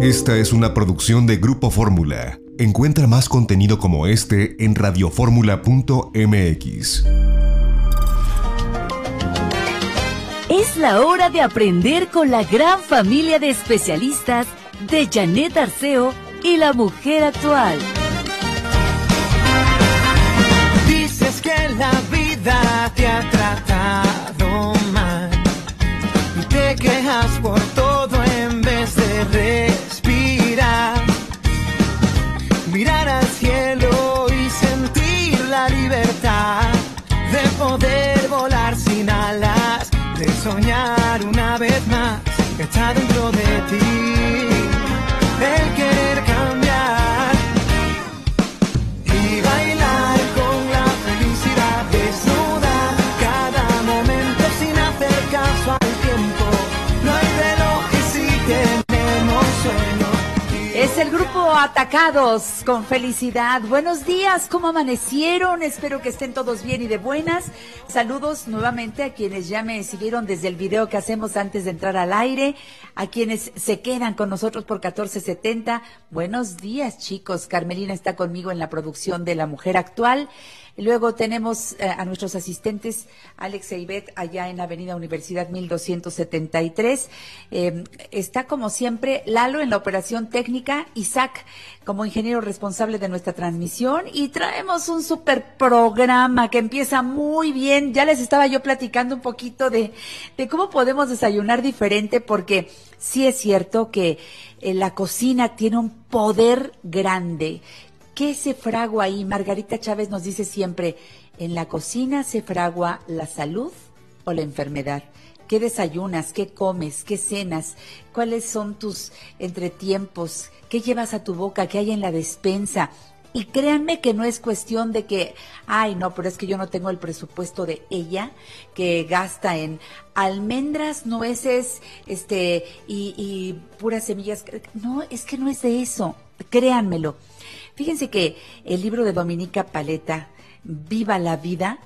Esta es una producción de Grupo Fórmula. Encuentra más contenido como este en radioformula.mx. Es la hora de aprender con la gran familia de especialistas de Janet Arceo y la mujer actual. Dices que la vida te ha tratado mal y te quejas por todo poder volar sin alas, de soñar una vez más que está dentro de ti. Atacados con felicidad. Buenos días, ¿cómo amanecieron? Espero que estén todos bien y de buenas. Saludos nuevamente a quienes ya me siguieron desde el video que hacemos antes de entrar al aire, a quienes se quedan con nosotros por 1470. Buenos días, chicos. Carmelina está conmigo en la producción de La Mujer Actual. Luego tenemos eh, a nuestros asistentes, Alex e Ivette, allá en la Avenida Universidad 1273. Eh, está como siempre Lalo en la operación técnica, Isaac como ingeniero responsable de nuestra transmisión y traemos un super programa que empieza muy bien. Ya les estaba yo platicando un poquito de, de cómo podemos desayunar diferente porque sí es cierto que eh, la cocina tiene un poder grande. ¿Qué se fragua ahí? Margarita Chávez nos dice siempre, en la cocina se fragua la salud o la enfermedad. ¿Qué desayunas? ¿Qué comes? ¿Qué cenas? ¿Cuáles son tus entretiempos? ¿Qué llevas a tu boca? ¿Qué hay en la despensa? Y créanme que no es cuestión de que, ay, no, pero es que yo no tengo el presupuesto de ella que gasta en almendras, nueces, este, y, y puras semillas. No, es que no es de eso. Créanmelo. Fíjense que el libro de Dominica Paleta, Viva la Vida,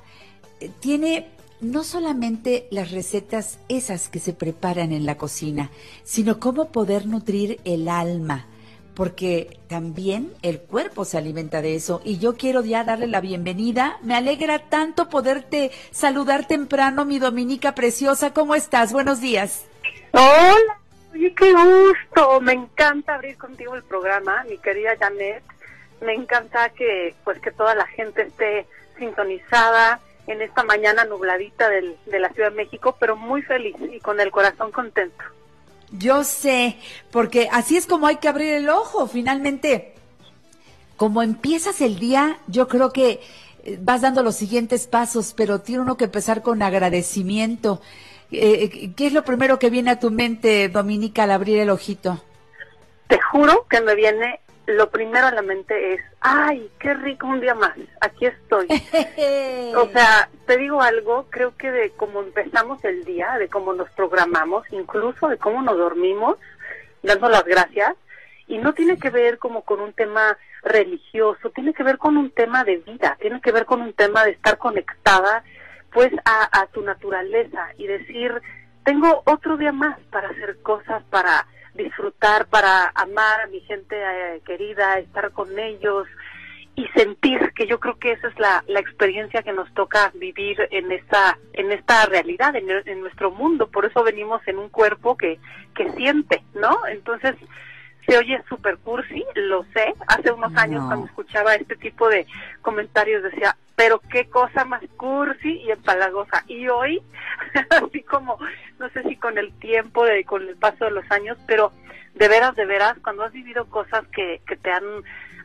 eh, tiene no solamente las recetas esas que se preparan en la cocina, sino cómo poder nutrir el alma, porque también el cuerpo se alimenta de eso. Y yo quiero ya darle la bienvenida. Me alegra tanto poderte saludar temprano, mi Dominica preciosa. ¿Cómo estás? Buenos días. Hola, qué gusto. Me encanta abrir contigo el programa, mi querida Janet. Me encanta que pues que toda la gente esté sintonizada en esta mañana nubladita del, de la Ciudad de México, pero muy feliz y con el corazón contento. Yo sé, porque así es como hay que abrir el ojo. Finalmente, como empiezas el día, yo creo que eh, vas dando los siguientes pasos, pero tiene uno que empezar con agradecimiento. Eh, ¿Qué es lo primero que viene a tu mente, Dominica, al abrir el ojito? Te juro que me viene, lo primero a la mente es, ay, qué rico un día más, aquí estoy. O sea, te digo algo, creo que de cómo empezamos el día, de cómo nos programamos, incluso de cómo nos dormimos, dando las gracias, y no tiene que ver como con un tema religioso, tiene que ver con un tema de vida, tiene que ver con un tema de estar conectada pues a, a tu naturaleza y decir, tengo otro día más para hacer cosas, para disfrutar, para amar a mi gente eh, querida, estar con ellos y sentir que yo creo que esa es la, la experiencia que nos toca vivir en esta en esta realidad en, en nuestro mundo. Por eso venimos en un cuerpo que que siente no entonces se oye super cursi lo sé. Hace unos años cuando escuchaba este tipo de comentarios decía pero qué cosa más cursi y empalagosa. Y hoy así como no sé si con el tiempo de con el paso de los años pero de veras de veras cuando has vivido cosas que que te han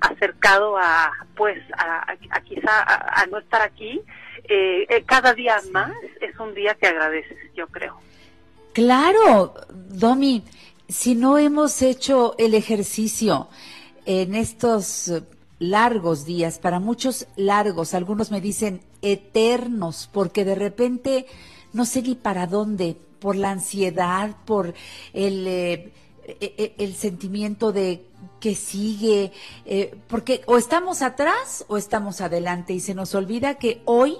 acercado a pues a, a- a quizá a, a no estar aquí eh, eh, cada día más es un día que agradeces yo creo. Claro, Domi, si no hemos hecho el ejercicio en estos largos días, para muchos largos, algunos me dicen eternos, porque de repente no sé ni para dónde, por la ansiedad, por el, eh, e, e, el sentimiento de que sigue, eh, porque o estamos atrás o estamos adelante y se nos olvida que hoy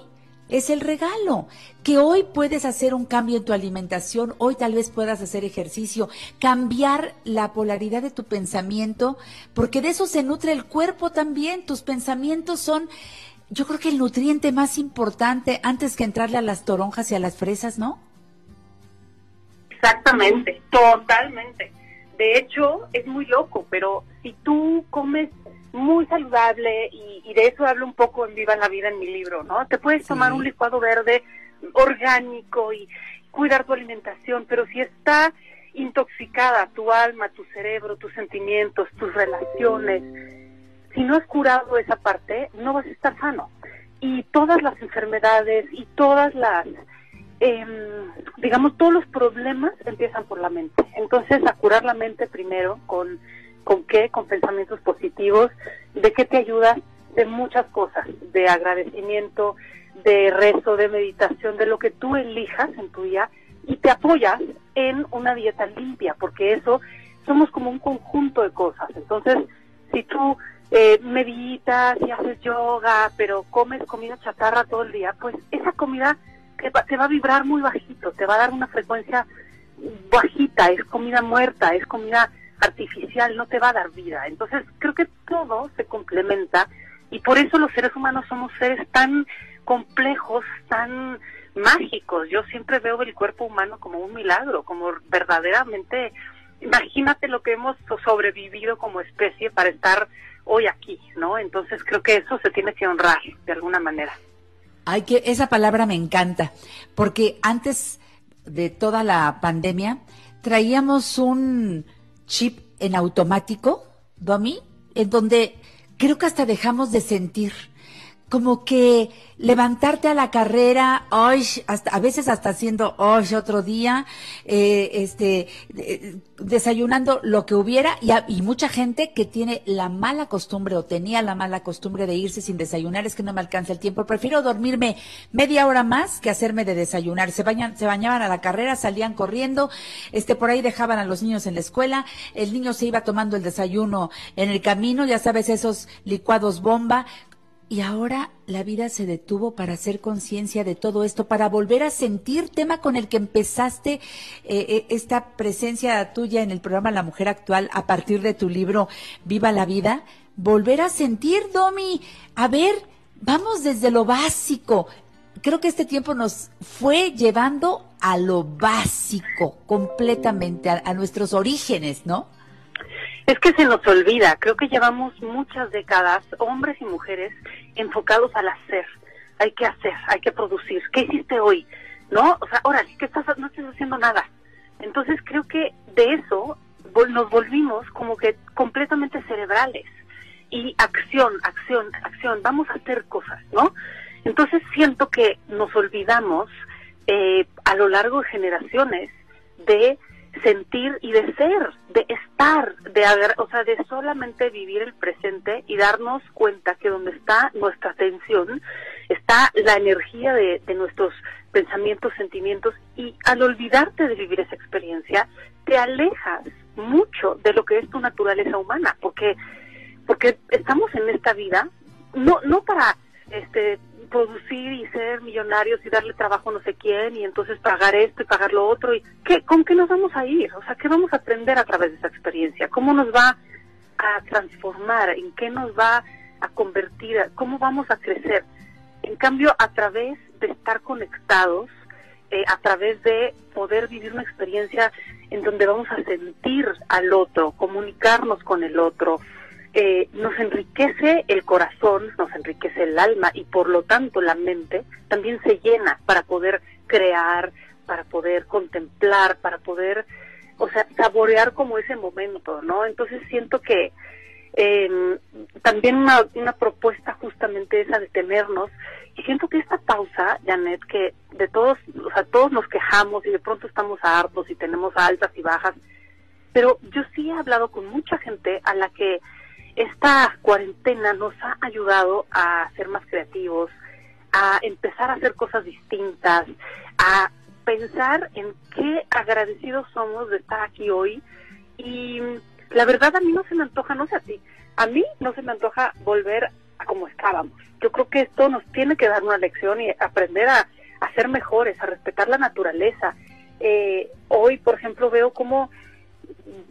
es el regalo, que hoy puedes hacer un cambio en tu alimentación, hoy tal vez puedas hacer ejercicio, cambiar la polaridad de tu pensamiento, porque de eso se nutre el cuerpo también, tus pensamientos son, yo creo que el nutriente más importante antes que entrarle a las toronjas y a las fresas, ¿no? Exactamente, totalmente. De hecho, es muy loco, pero si tú comes muy saludable y, de eso hablo un poco en Viva la Vida en mi libro, ¿no? Te puedes tomar un licuado verde orgánico y cuidar tu alimentación, pero si está intoxicada tu alma, tu cerebro, tus sentimientos, tus relaciones, si no has curado esa parte, no vas a estar sano. Y todas las enfermedades y todas las, eh, digamos, todos los problemas empiezan por la mente. Entonces, a curar la mente primero con ¿Con qué? Con pensamientos positivos. ¿De qué te ayuda? De muchas cosas, de agradecimiento, de rezo, de meditación, de lo que tú elijas en tu día y te apoyas en una dieta limpia, porque eso somos como un conjunto de cosas. Entonces, si tú eh, meditas y haces yoga, pero comes comida chatarra todo el día, pues esa comida te va, te va a vibrar muy bajito, te va a dar una frecuencia bajita, es comida muerta, es comida artificial no te va a dar vida. Entonces, creo que todo se complementa y por eso los seres humanos somos seres tan complejos, tan mágicos. Yo siempre veo el cuerpo humano como un milagro, como verdaderamente, imagínate lo que hemos sobrevivido como especie para estar hoy aquí, ¿no? Entonces creo que eso se tiene que honrar de alguna manera. Hay que esa palabra me encanta, porque antes de toda la pandemia traíamos un chip en automático, Domi, en donde creo que hasta dejamos de sentir como que levantarte a la carrera, hoy, hasta, a veces hasta haciendo hoy otro día, eh, este, desayunando lo que hubiera y, y, mucha gente que tiene la mala costumbre o tenía la mala costumbre de irse sin desayunar, es que no me alcanza el tiempo, prefiero dormirme media hora más que hacerme de desayunar. Se bañan, se bañaban a la carrera, salían corriendo, este, por ahí dejaban a los niños en la escuela, el niño se iba tomando el desayuno en el camino, ya sabes, esos licuados bomba, y ahora la vida se detuvo para hacer conciencia de todo esto, para volver a sentir, tema con el que empezaste eh, eh, esta presencia tuya en el programa La Mujer Actual a partir de tu libro Viva la Vida, volver a sentir, Domi, a ver, vamos desde lo básico. Creo que este tiempo nos fue llevando a lo básico, completamente, a nuestros orígenes, ¿no? Es que se nos olvida, creo que llevamos muchas décadas, hombres y mujeres, enfocados al hacer. Hay que hacer, hay que producir. ¿Qué hiciste hoy? ¿No? O sea, órale, ¿qué estás? No estás haciendo nada. Entonces creo que de eso nos volvimos como que completamente cerebrales. Y acción, acción, acción, vamos a hacer cosas, ¿no? Entonces siento que nos olvidamos eh, a lo largo de generaciones de sentir y de ser, de estar, de o sea, de solamente vivir el presente y darnos cuenta que donde está nuestra atención está la energía de, de nuestros pensamientos, sentimientos y al olvidarte de vivir esa experiencia te alejas mucho de lo que es tu naturaleza humana, porque porque estamos en esta vida no no para este producir y ser millonarios y darle trabajo a no sé quién y entonces pagar esto y pagar lo otro y ¿qué, con qué nos vamos a ir o sea qué vamos a aprender a través de esa experiencia cómo nos va a transformar en qué nos va a convertir cómo vamos a crecer en cambio a través de estar conectados eh, a través de poder vivir una experiencia en donde vamos a sentir al otro comunicarnos con el otro eh, nos enriquece el corazón, nos enriquece el alma y por lo tanto la mente también se llena para poder crear, para poder contemplar, para poder, o sea, saborear como ese momento, ¿no? Entonces siento que eh, también una, una propuesta justamente esa de tenernos y siento que esta pausa, Janet, que de todos, o sea, todos nos quejamos y de pronto estamos hartos y tenemos altas y bajas, pero yo sí he hablado con mucha gente a la que esta cuarentena nos ha ayudado a ser más creativos, a empezar a hacer cosas distintas, a pensar en qué agradecidos somos de estar aquí hoy. Y la verdad a mí no se me antoja, no sé a ti, a mí no se me antoja volver a como estábamos. Yo creo que esto nos tiene que dar una lección y aprender a, a ser mejores, a respetar la naturaleza. Eh, hoy, por ejemplo, veo como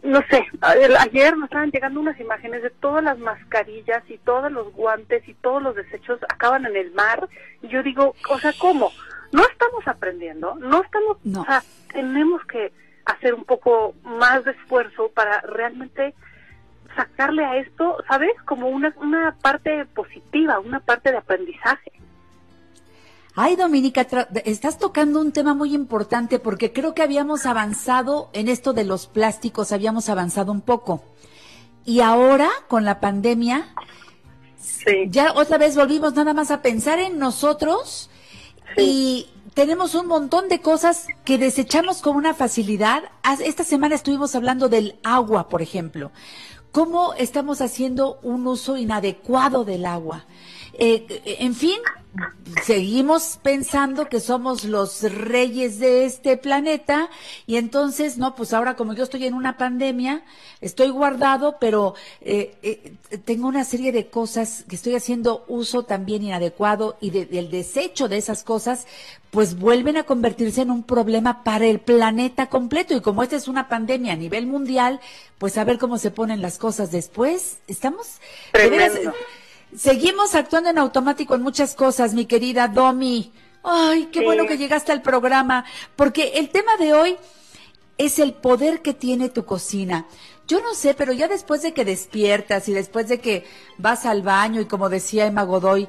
no sé, ayer nos estaban llegando unas imágenes de todas las mascarillas y todos los guantes y todos los desechos acaban en el mar. Y yo digo, o sea, ¿cómo? No estamos aprendiendo, no estamos, o sea, tenemos que hacer un poco más de esfuerzo para realmente sacarle a esto, ¿sabes? Como una, una parte positiva, una parte de aprendizaje. Ay, Dominica, estás tocando un tema muy importante porque creo que habíamos avanzado en esto de los plásticos, habíamos avanzado un poco. Y ahora, con la pandemia, ya otra vez volvimos nada más a pensar en nosotros y tenemos un montón de cosas que desechamos con una facilidad. Esta semana estuvimos hablando del agua, por ejemplo. ¿Cómo estamos haciendo un uso inadecuado del agua? Eh, en fin, seguimos pensando que somos los reyes de este planeta y entonces, no, pues ahora como yo estoy en una pandemia, estoy guardado, pero eh, eh, tengo una serie de cosas que estoy haciendo uso también inadecuado y del desecho de esas cosas, pues vuelven a convertirse en un problema para el planeta completo. Y como esta es una pandemia a nivel mundial, pues a ver cómo se ponen las cosas después. Estamos... Seguimos actuando en automático en muchas cosas, mi querida Domi. Ay, qué bueno que llegaste al programa, porque el tema de hoy es el poder que tiene tu cocina. Yo no sé, pero ya después de que despiertas y después de que vas al baño y como decía Emma Godoy,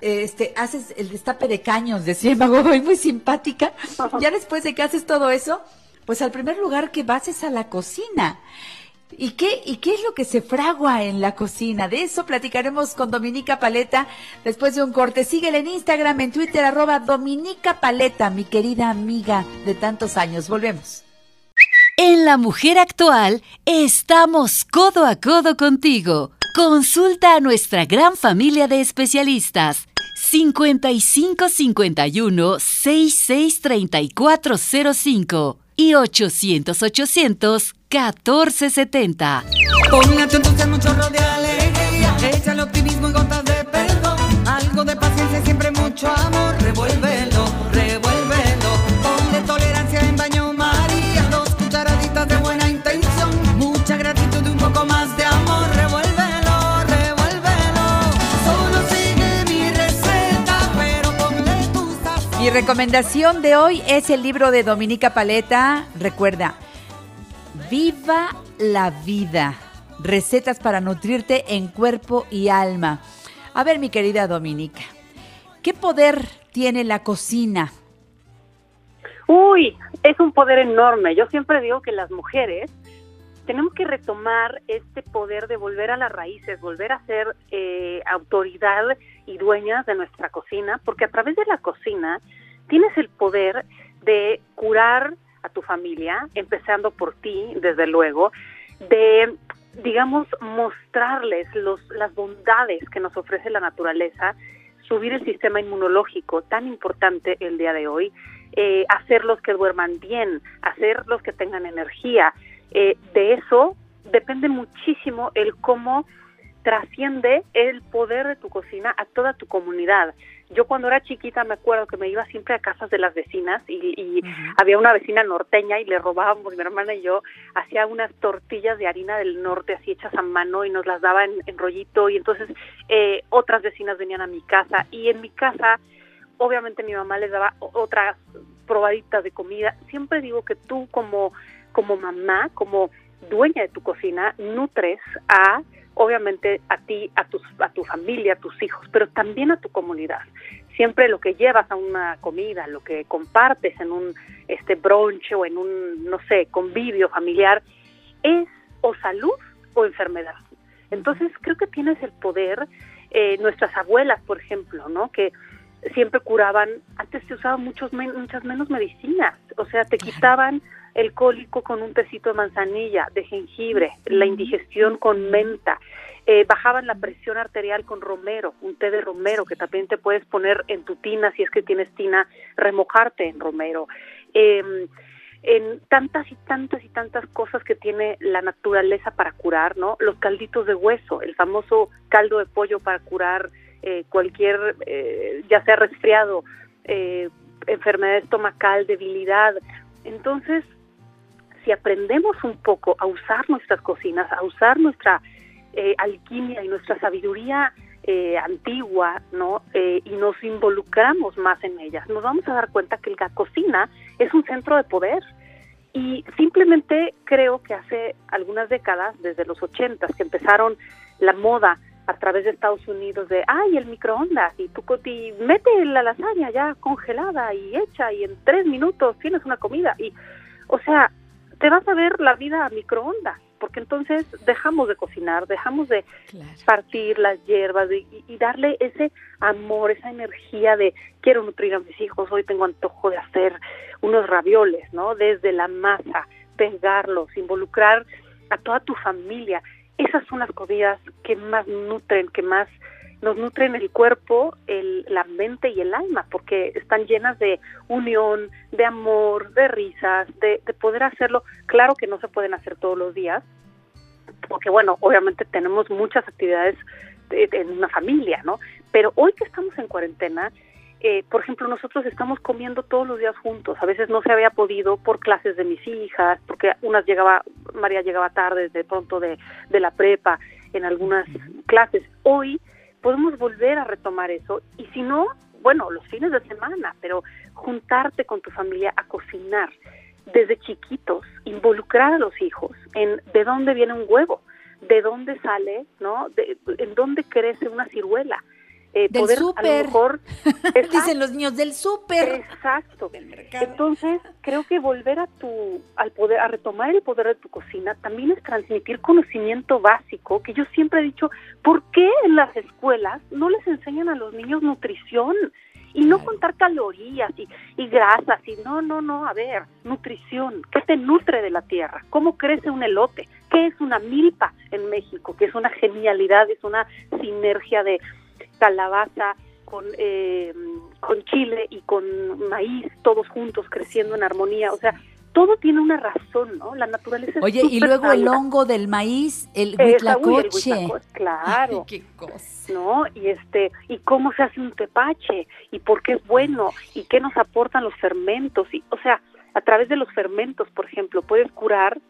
este, haces el destape de caños, decía Emma Godoy, muy simpática. Ya después de que haces todo eso, pues al primer lugar que vas es a la cocina. ¿Y qué, ¿Y qué es lo que se fragua en la cocina? De eso platicaremos con Dominica Paleta después de un corte. Síguele en Instagram, en Twitter, arroba Dominica Paleta, mi querida amiga de tantos años. Volvemos. En La Mujer Actual estamos codo a codo contigo. Consulta a nuestra gran familia de especialistas. 55 51 66 34 05 y 800 800 1470. Póngate entonces mucho chorro de alegría, échale optimismo y gotas de perdón, algo de paciencia y siempre mucho amor, revuélvelo, revuélvelo, ponle tolerancia en baño María, dos cucharaditas de buena intención, mucha gratitud y un poco más de amor, revuélvelo, revuélvelo, solo sigue mi receta, pero ponle tu sazón. Mi recomendación de hoy es el libro de Dominica Paleta, recuerda, Viva la vida. Recetas para nutrirte en cuerpo y alma. A ver, mi querida Dominica, ¿qué poder tiene la cocina? Uy, es un poder enorme. Yo siempre digo que las mujeres tenemos que retomar este poder de volver a las raíces, volver a ser eh, autoridad y dueñas de nuestra cocina, porque a través de la cocina tienes el poder de curar a tu familia, empezando por ti, desde luego, de, digamos, mostrarles los, las bondades que nos ofrece la naturaleza, subir el sistema inmunológico, tan importante el día de hoy, eh, hacerlos que duerman bien, hacerlos que tengan energía. Eh, de eso depende muchísimo el cómo trasciende el poder de tu cocina a toda tu comunidad. Yo cuando era chiquita me acuerdo que me iba siempre a casas de las vecinas y, había una vecina norteña y le robábamos, mi hermana y yo, hacía unas tortillas de harina del norte así hechas a mano y nos las daba en, rollito y entonces eh, otras vecinas venían a mi casa y en mi casa obviamente mi mamá les daba otras probaditas de comida. Siempre digo que tú como, como mamá, como dueña de tu cocina, nutres a obviamente a ti, a, tus, a tu familia, a tus hijos, pero también a tu comunidad. Siempre lo que llevas a una comida, lo que compartes en un este brunch o en un, no sé, convivio familiar, es o salud o enfermedad. Entonces creo que tienes el poder, eh, nuestras abuelas, por ejemplo, ¿no? Que siempre curaban, antes se usaban muchos muchas menos medicinas, o sea, te quitaban el cólico con un tecito de manzanilla, de jengibre, la indigestión con menta, eh, bajaban la presión arterial con romero, un té de romero que también te puedes poner en tu tina si es que tienes tina, remojarte en romero. Em, en tantas y tantas y tantas cosas que tiene la naturaleza para curar, ¿no? Los calditos de hueso, el famoso caldo de pollo para curar eh, cualquier, eh, ya sea resfriado, eh, enfermedad estomacal, debilidad. Entonces, si aprendemos un poco a usar nuestras cocinas, a usar nuestra alquimia y nuestra sabiduría antigua, ¿no? y nos involucramos más en ellas, nos vamos a dar cuenta que la cocina es un centro de poder. Y simplemente creo que hace algunas décadas, desde los ochentas, que empezaron la moda a través de Estados Unidos de, ay, el microondas, y tú y mete la lasaña ya congelada y hecha, y en tres minutos tienes una comida. Y, o sea, te vas a ver la vida a microondas porque entonces dejamos de cocinar, dejamos de partir las hierbas y, darle ese amor, esa energía de quiero nutrir a mis hijos, hoy tengo antojo de hacer unos ravioles, ¿no? Desde la masa, pegarlos, involucrar a toda tu familia. Esas son las comidas que más nutren, que más nos nutren el cuerpo, el, la mente y el alma, porque están llenas de unión, de amor, de risas, de, de poder hacerlo. Claro que no se pueden hacer todos los días, porque bueno, obviamente tenemos muchas actividades en una familia, ¿no? Pero hoy que estamos en cuarentena, eh, por ejemplo, nosotros estamos comiendo todos los días juntos. A veces no se había podido por clases de mis hijas, porque unas llegaba, María llegaba tarde de pronto de, de la prepa en algunas clases. Hoy podemos volver a retomar eso y si no, bueno, los fines de semana, pero juntarte con tu familia a cocinar desde chiquitos, involucrar a los hijos en de dónde viene un huevo, de dónde sale, ¿no? De, en dónde crece una ciruela. Eh, del súper. Dicen los niños del súper. Exacto. Entonces, creo que volver a tu, al poder, a retomar el poder de tu cocina, también es transmitir conocimiento básico, que yo siempre he dicho, ¿por qué en las escuelas no les enseñan a los niños nutrición? Y no contar calorías y, y grasas, y no, no, no, a ver, nutrición, ¿qué te nutre de la tierra? ¿Cómo crece un elote? ¿Qué es una milpa en México? Que es una genialidad, es una sinergia de calabaza, con, eh, con chile y con maíz, todos juntos creciendo en armonía. O sea, todo tiene una razón, ¿no? La naturaleza Oye, y luego el hongo del maíz, el huitlacoche. claro. qué cosa. ¿No? Y este, y cómo se hace un tepache, y por qué es bueno, y qué nos aportan los fermentos, y, o sea, a través de los fermentos, por ejemplo, puedes curar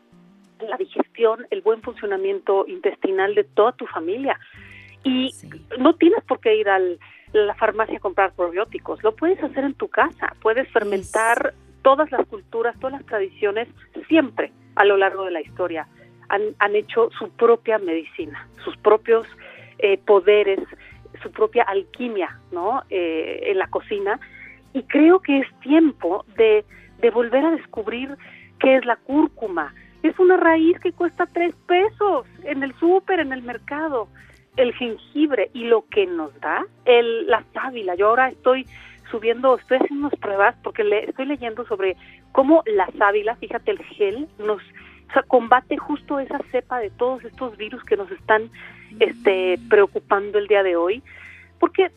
la digestión, el buen funcionamiento intestinal de toda tu familia. Y no tienes por qué ir a la farmacia a comprar probióticos, lo puedes hacer en tu casa, puedes fermentar todas las culturas, todas las tradiciones, siempre a lo largo de la historia han, hecho su propia medicina, sus propios eh, poderes, su propia alquimia, ¿no? Eh, en la cocina. Y creo que es tiempo de, de volver a descubrir qué es la cúrcuma. Es una raíz que cuesta tres pesos en el súper, en el mercado el jengibre y lo que nos da el, la sábila. Yo ahora estoy subiendo, estoy haciendo unas pruebas porque le, estoy leyendo sobre cómo la sábila, fíjate, el gel nos combate justo esa cepa de todos estos virus que nos están este, preocupando el día de hoy. Porque,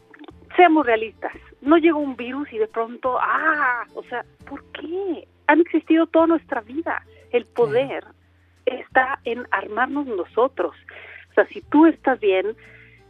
seamos realistas, no llegó un virus y de pronto, ah, o sea, ¿por qué? Han existido toda nuestra vida. El poder está en armarnos nosotros sea, si tú estás bien,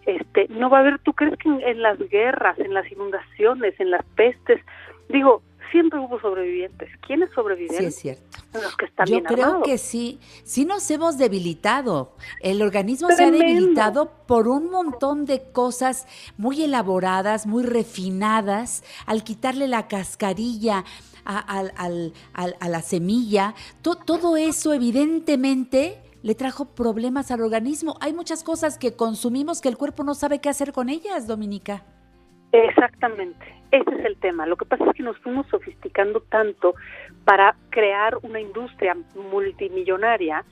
este, no va a haber, ¿tú crees que en, las guerras, en las inundaciones, en las pestes, digo, siempre hubo sobrevivientes. ¿Quiénes sobreviven? Sí, es cierto. Los que están Yo creo que sí, sí nos hemos debilitado. El organismo se ha debilitado por un montón de cosas muy elaboradas, muy refinadas, al quitarle la cascarilla. A, a la semilla, todo eso evidentemente le trajo problemas al organismo. Hay muchas cosas que consumimos que el cuerpo no sabe qué hacer con ellas, Dominica. Exactamente, ese es el tema. Lo que pasa es que nos fuimos sofisticando tanto para crear una industria multimillonaria,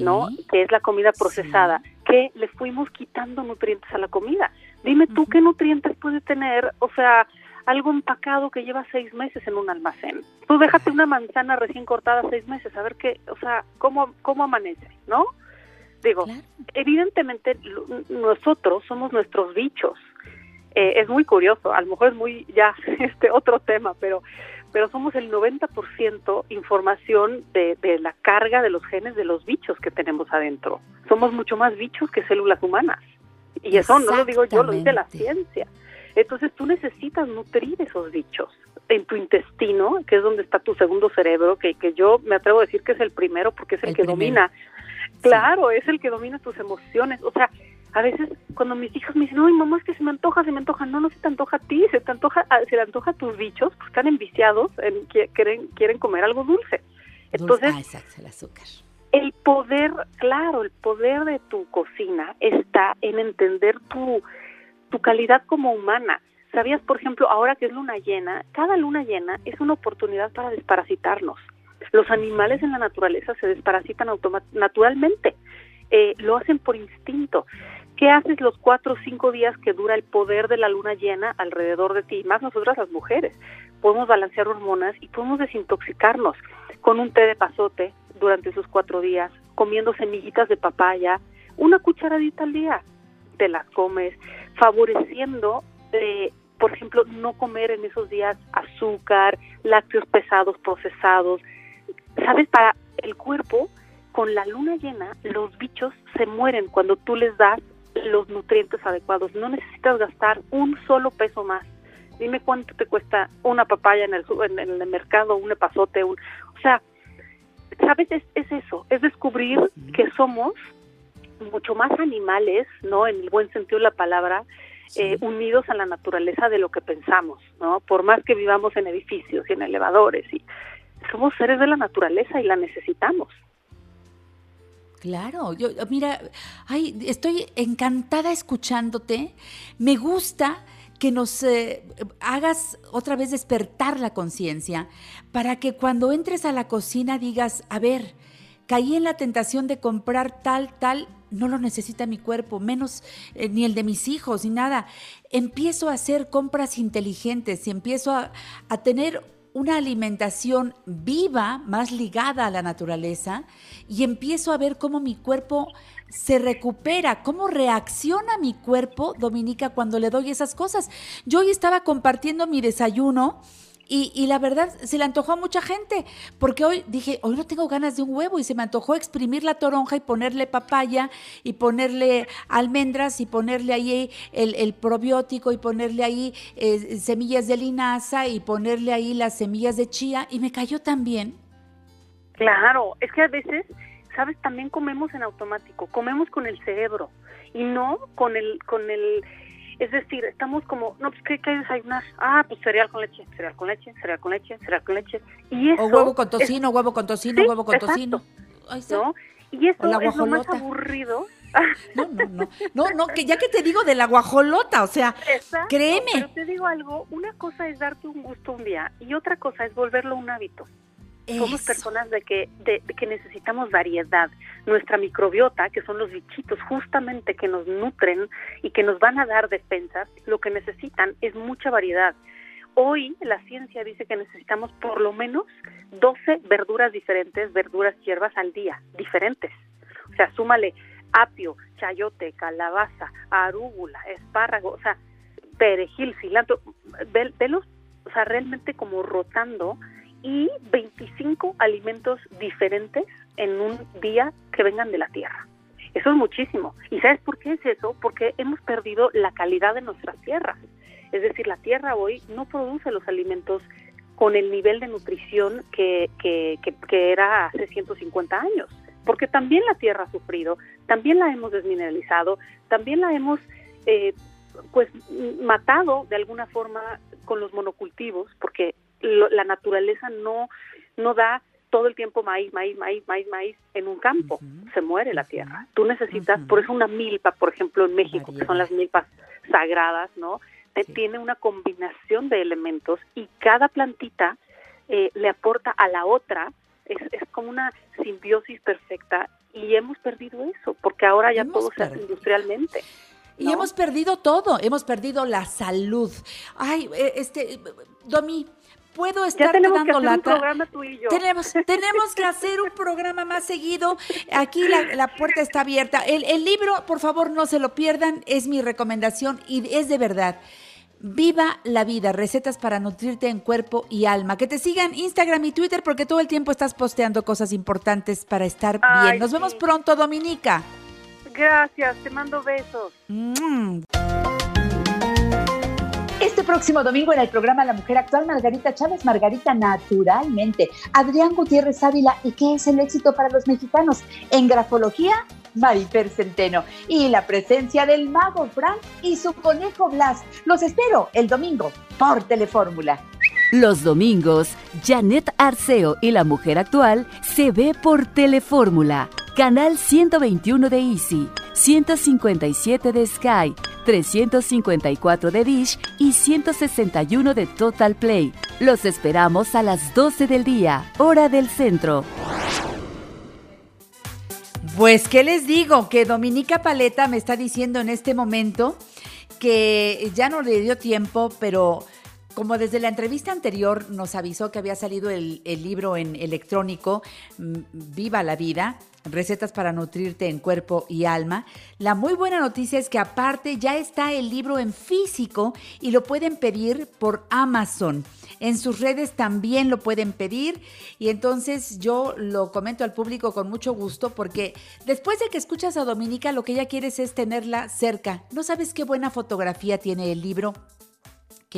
¿no? Que es la comida procesada, que le fuimos quitando nutrientes a la comida. Dime tú qué nutrientes puede tener, o sea, algo empacado que lleva seis meses en un almacén. Tú déjate una manzana recién cortada seis meses, a ver qué, o sea, cómo, cómo amanece, ¿no? Digo, evidentemente nosotros somos nuestros bichos. Eh, es muy curioso, a lo mejor es muy ya este otro tema, pero pero somos el 90% información de, de la carga de los genes de los bichos que tenemos adentro. Somos mucho más bichos que células humanas. Y eso no lo digo yo, lo dice la ciencia. Entonces tú necesitas nutrir esos bichos en tu intestino, que es donde está tu segundo cerebro, que, que yo me atrevo a decir que es el primero porque es el, que domina. Claro, es el que domina tus emociones. O sea, a veces cuando mis hijos me dicen, ay mamá, es que se me antoja, se me antoja. No, no se te antoja a ti, se te antoja, se le antoja a tus bichos, porque están enviciados, en, quieren, quieren comer algo dulce. Entonces, ah, exacto, el azúcar. El poder, claro, el poder de tu cocina está en entender tu tu calidad como humana. ¿Sabías, por ejemplo, ahora que es luna llena, cada luna llena es una oportunidad para desparasitarnos? Los animales en la naturaleza se desparasitan naturalmente, eh, lo hacen por instinto. ¿Qué haces los cuatro o cinco días que dura el poder de la luna llena alrededor de ti? Más nosotras las mujeres. Podemos balancear hormonas y podemos desintoxicarnos con un té de pasote durante esos cuatro días, comiendo semillitas de papaya, una cucharadita al día te las comes, favoreciendo, eh, por ejemplo, no comer en esos días azúcar, lácteos pesados, procesados. ¿Sabes? Para el cuerpo, con la luna llena, los bichos se mueren cuando tú les das los nutrientes adecuados. No necesitas gastar un solo peso más. Dime cuánto te cuesta una papaya en el, en el mercado, un epazote, un... O sea, ¿sabes? Es, es eso, es descubrir que somos mucho más animales, ¿no? En el buen sentido de la palabra, eh, unidos a la naturaleza de lo que pensamos, ¿no? Por más que vivamos en edificios y en elevadores, y somos seres de la naturaleza y la necesitamos. Claro, yo mira, ay, estoy encantada escuchándote. Me gusta que nos eh, hagas otra vez despertar la conciencia para que cuando entres a la cocina digas, a ver, caí en la tentación de comprar tal, tal no lo necesita mi cuerpo, menos eh, ni el de mis hijos, ni nada. Empiezo a hacer compras inteligentes y empiezo a, a tener una alimentación viva, más ligada a la naturaleza, y empiezo a ver cómo mi cuerpo se recupera, cómo reacciona mi cuerpo, Dominica, cuando le doy esas cosas. Yo hoy estaba compartiendo mi desayuno y, la verdad, se le antojó a mucha gente, porque hoy dije, hoy no tengo ganas de un huevo y se me antojó exprimir la toronja y ponerle papaya y ponerle almendras y ponerle ahí el, probiótico y ponerle ahí eh, semillas de linaza y ponerle ahí las semillas de chía y me cayó tan bien. Claro, es que a veces, sabes, también comemos en automático, comemos con el cerebro y no con el, con el es decir, estamos como, no, pues, ¿qué, qué desayunar? Ah, pues cereal con leche, cereal con leche, cereal con leche, cereal con leche. Y eso o huevo con tocino, huevo con tocino, huevo con tocino. ¿No? Y eso es lo más aburrido. No, no, no. No, no, que ya que te digo de la guajolota, o sea, créeme. Pero te digo algo, una cosa es darte un gusto un día y otra cosa es volverlo un hábito. Somos personas de que, de, que necesitamos variedad. Nuestra microbiota, que son los bichitos justamente que nos nutren y que nos van a dar defensas, lo que necesitan es mucha variedad. Hoy la ciencia dice que necesitamos por lo menos 12 verduras diferentes, verduras hierbas al día, diferentes. O sea, súmale apio, chayote, calabaza, arúgula, espárrago, o sea, perejil, cilantro, velos, o sea, realmente como rotando y 25 alimentos diferentes en un día que vengan de la tierra. Eso es muchísimo. ¿Y sabes por qué es eso? Porque hemos perdido la calidad de nuestras tierras. Es decir, la tierra hoy no produce los alimentos con el nivel de nutrición que, que, que, era hace 150 años. Porque también la tierra ha sufrido, también la hemos desmineralizado, también la hemos eh, pues matado de alguna forma con los monocultivos, porque la naturaleza no, no da todo el tiempo maíz, maíz, maíz, maíz, maíz en un campo. Se muere la tierra. Tú necesitas, por eso una milpa, por ejemplo, en México, que son las milpas sagradas, ¿no? Tiene una combinación de elementos y cada plantita eh, le aporta a la otra. Es, es como una simbiosis perfecta y hemos perdido eso, porque ahora ya todo se hace industrialmente. Y hemos perdido todo, hemos perdido la salud. Ay, eh, este, Domi, puedo estar dando que hacer Un programa tú y yo. Tenemos, tenemos que hacer un programa más seguido. Aquí la, puerta está abierta. El, el, libro, por favor, no se lo pierdan. Es mi recomendación y es de verdad. Viva la vida, recetas para nutrirte en cuerpo y alma. Que te sigan Instagram y Twitter porque todo el tiempo estás posteando cosas importantes para estar bien. Nos vemos pronto, Dominica. Gracias, te mando besos. Mm. Próximo domingo en el programa La Mujer Actual, Margarita Chávez, Margarita Naturalmente, Adrián Gutiérrez Ávila y qué es el éxito para los mexicanos en grafología Marifer Centeno y la presencia del mago Frank y su conejo Blas. Los espero el domingo por Telefórmula. Los domingos, Janet Arceo y la mujer actual se ve por Telefórmula, canal 121 de Easy, 157 de Sky, 354 de Dish y 161 de Total Play. Los esperamos a las 12 del día, hora del centro. Pues, ¿qué les digo? Que Dominica Paleta me está diciendo en este momento que ya no le dio tiempo, pero como desde la entrevista anterior nos avisó que había salido el, libro en electrónico, mm, Viva la Vida, recetas para nutrirte en cuerpo y alma. La muy buena noticia es que aparte ya está el libro en físico y lo pueden pedir por Amazon. En sus redes también lo pueden pedir y entonces yo lo comento al público con mucho gusto porque después de que escuchas a Dominica lo que ella quieres es tenerla cerca. ¿No sabes qué buena fotografía tiene el libro?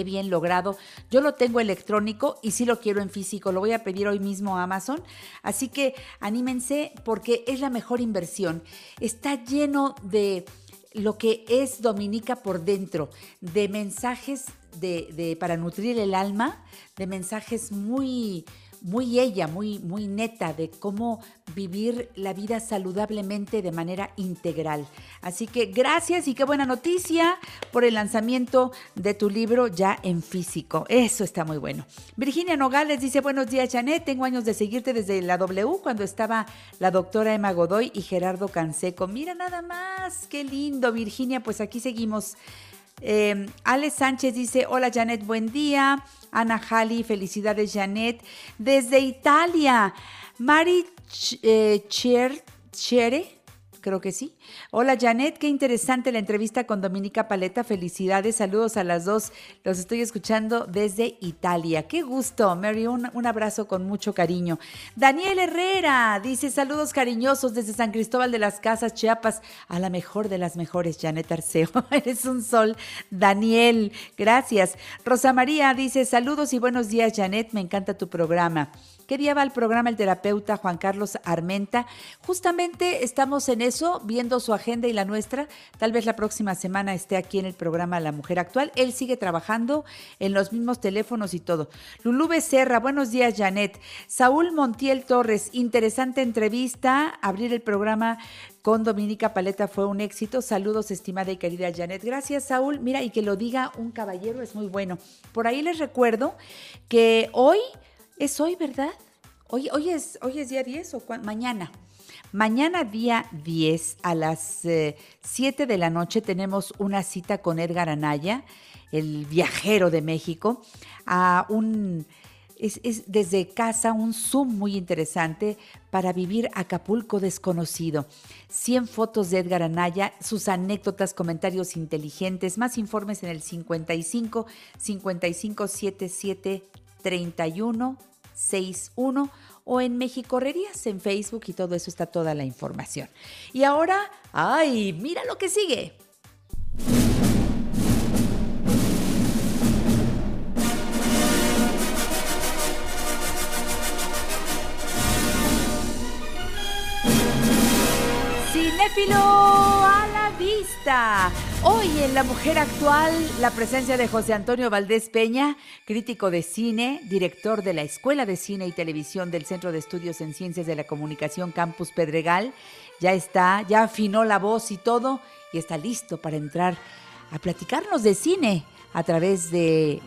Bien logrado. Yo lo tengo electrónico y sí lo quiero en físico. Lo voy a pedir hoy mismo a Amazon. Así que anímense porque es la mejor inversión. Está lleno de lo que es Dominica por dentro, de mensajes de, para nutrir el alma, de mensajes muy, muy ella, muy, muy neta de cómo vivir la vida saludablemente de manera integral. Así que gracias y qué buena noticia por el lanzamiento de tu libro ya en físico. Eso está muy bueno. Virginia Nogales dice, buenos días Janet, tengo años de seguirte desde la W cuando estaba la doctora Emma Godoy y Gerardo Canseco. Mira nada más, qué lindo Virginia, pues aquí seguimos. Eh, Ale Sánchez dice, hola Janet, buen día. Ana Jali, felicidades Janet. Desde Italia, Mari eh, Chere, creo que sí. Hola Janet, qué interesante la entrevista con Dominica Paleta. Felicidades, saludos a las dos. Los estoy escuchando desde Italia. Qué gusto, Mary, un, abrazo con mucho cariño. Daniel Herrera dice saludos cariñosos desde San Cristóbal de las Casas, Chiapas, a la mejor de las mejores, Janet Arceo. Eres un sol, Daniel, gracias. Rosa María dice saludos y buenos días, Janet, me encanta tu programa. ¿Qué día va el programa el terapeuta Juan Carlos Armenta? Justamente estamos en eso, viendo su agenda y la nuestra. Tal vez la próxima semana esté aquí en el programa La Mujer Actual. Él sigue trabajando en los mismos teléfonos y todo. Lulú Becerra, buenos días, Janet. Saúl Montiel Torres, interesante entrevista. Abrir el programa con Dominica Paleta fue un éxito. Saludos, estimada y querida Janet. Gracias, Saúl. Mira, y que lo diga un caballero es muy bueno. Por ahí les recuerdo que hoy es hoy, ¿verdad? Hoy, hoy, es, hoy es día 10 o mañana. Mañana día 10 a las 7 eh, de la noche tenemos una cita con Edgar Anaya, el viajero de México, a un... Es, es, desde casa un Zoom muy interesante para vivir Acapulco desconocido. 100 fotos de Edgar Anaya, sus anécdotas, comentarios inteligentes, más informes en el 55 55 77 31 61 o en México Correrías en Facebook y todo eso está toda la información. Y ahora, ay, mira lo que sigue. Cinéfilo a la vista. Hoy en La Mujer Actual, la presencia de José Antonio Valdés Peña, crítico de cine, director de la Escuela de Cine y Televisión del Centro de Estudios en Ciencias de la Comunicación Campus Pedregal. Ya está, ya afinó la voz y todo, y está listo para entrar a platicarnos de cine a través de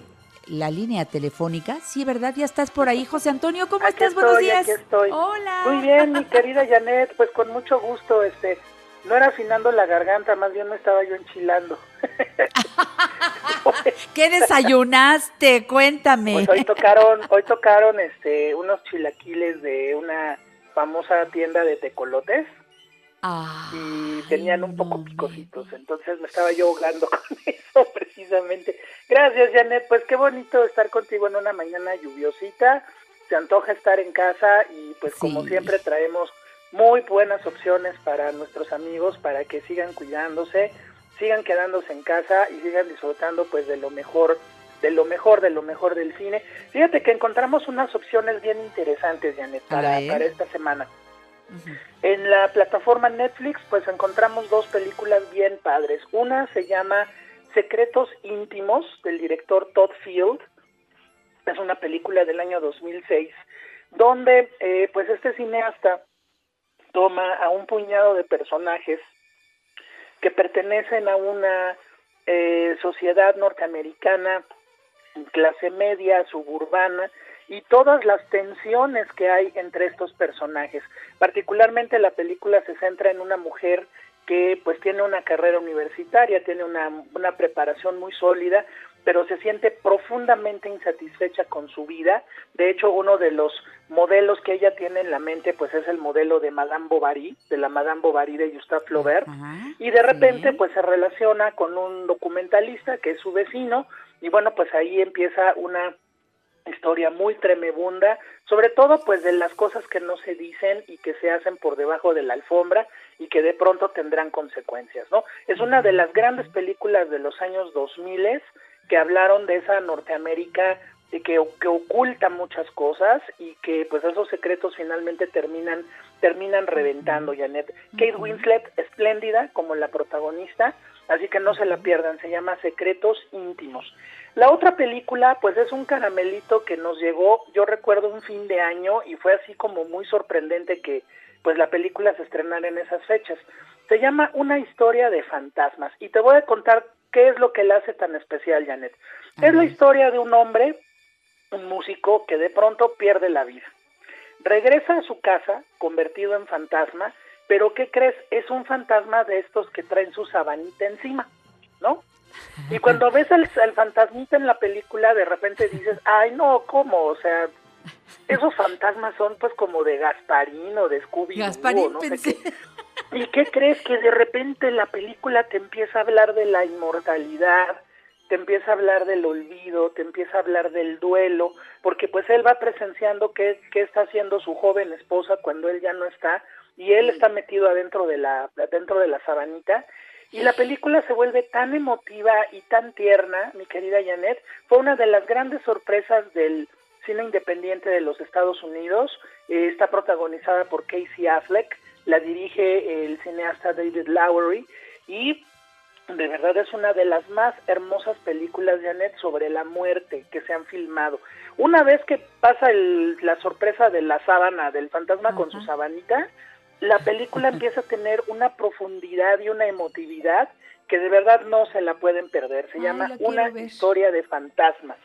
la línea telefónica. Sí, ¿verdad? Ya estás por ahí, José Antonio. ¿Cómo estás? Buenos días. Aquí estoy. Hola. Muy bien, mi querida Janet, pues con mucho gusto este no era afinando la garganta, más bien me estaba yo enchilando. ¿Qué desayunaste? Cuéntame. Pues hoy tocaron, hoy tocaron este unos chilaquiles de una famosa tienda de tecolotes y tenían un poco picositos, entonces me estaba yo ahogando con eso precisamente. Gracias Janet, pues qué bonito estar contigo en una mañana lluviosita, se antoja estar en casa y pues como siempre traemos muy buenas opciones para nuestros amigos para que sigan cuidándose, sigan quedándose en casa y sigan disfrutando pues de lo mejor de lo mejor, de lo mejor del cine. Fíjate que encontramos unas opciones bien interesantes, Janet, para, para esta semana. En la plataforma Netflix, pues encontramos dos películas bien padres. Una se llama Secretos íntimos del director Todd Field. Es una película del año 2006, donde eh, pues este cineasta toma a un puñado de personajes que pertenecen a una eh, sociedad norteamericana clase media, suburbana, y todas las tensiones que hay entre estos personajes. Particularmente la película se centra en una mujer que pues tiene una carrera universitaria, tiene una, una preparación muy sólida, pero se siente profundamente insatisfecha con su vida. De hecho, uno de los modelos que ella tiene en la mente, pues es el modelo de Madame Bovary, de la Madame Bovary de Gustave Flaubert, y de repente pues se relaciona con un documentalista que es su vecino, y bueno, pues ahí empieza una historia muy tremebunda, sobre todo pues de las cosas que no se dicen y que se hacen por debajo de la alfombra y que de pronto tendrán consecuencias, ¿no? Es una de las grandes películas de los años 2000 que hablaron de esa Norteamérica que, que oculta muchas cosas y que pues esos secretos finalmente terminan terminan reventando, Janet. Kate Winslet, espléndida como la protagonista, así que no se la pierdan, se llama Secretos íntimos. La otra película, pues es un caramelito que nos llegó, yo recuerdo un fin de año y fue así como muy sorprendente que pues la película se estrenara en esas fechas. Se llama Una historia de fantasmas y te voy a contar qué es lo que la hace tan especial, Janet. Es la historia de un hombre, un músico que de pronto pierde la vida. Regresa a su casa convertido en fantasma, pero ¿qué crees? Es un fantasma de estos que traen su sabanita encima, ¿no? Y cuando ves al, fantasmita en la película, de repente dices, ay, no, ¿cómo? O sea, esos fantasmas son pues como de Gasparín o de Scooby-Doo, no sé qué. ¿Y qué crees? Que de repente la película te empieza a hablar de la inmortalidad, te empieza a hablar del olvido, te empieza a hablar del duelo, porque pues él va presenciando qué, qué está haciendo su joven esposa cuando él ya no está, y él está metido adentro de la, adentro de la sabanita, y la película se vuelve tan emotiva y tan tierna, mi querida Janet, fue una de las grandes sorpresas del cine independiente de los Estados Unidos. Eh, está protagonizada por Casey Affleck, la dirige el cineasta David Lowery y de verdad es una de las más hermosas películas, Janet, sobre la muerte que se han filmado. Una vez que pasa la sorpresa de la sábana, del fantasma con su sabanita, la película empieza a tener una profundidad y una emotividad que de verdad no se la pueden perder. Se llama Una historia de fantasmas.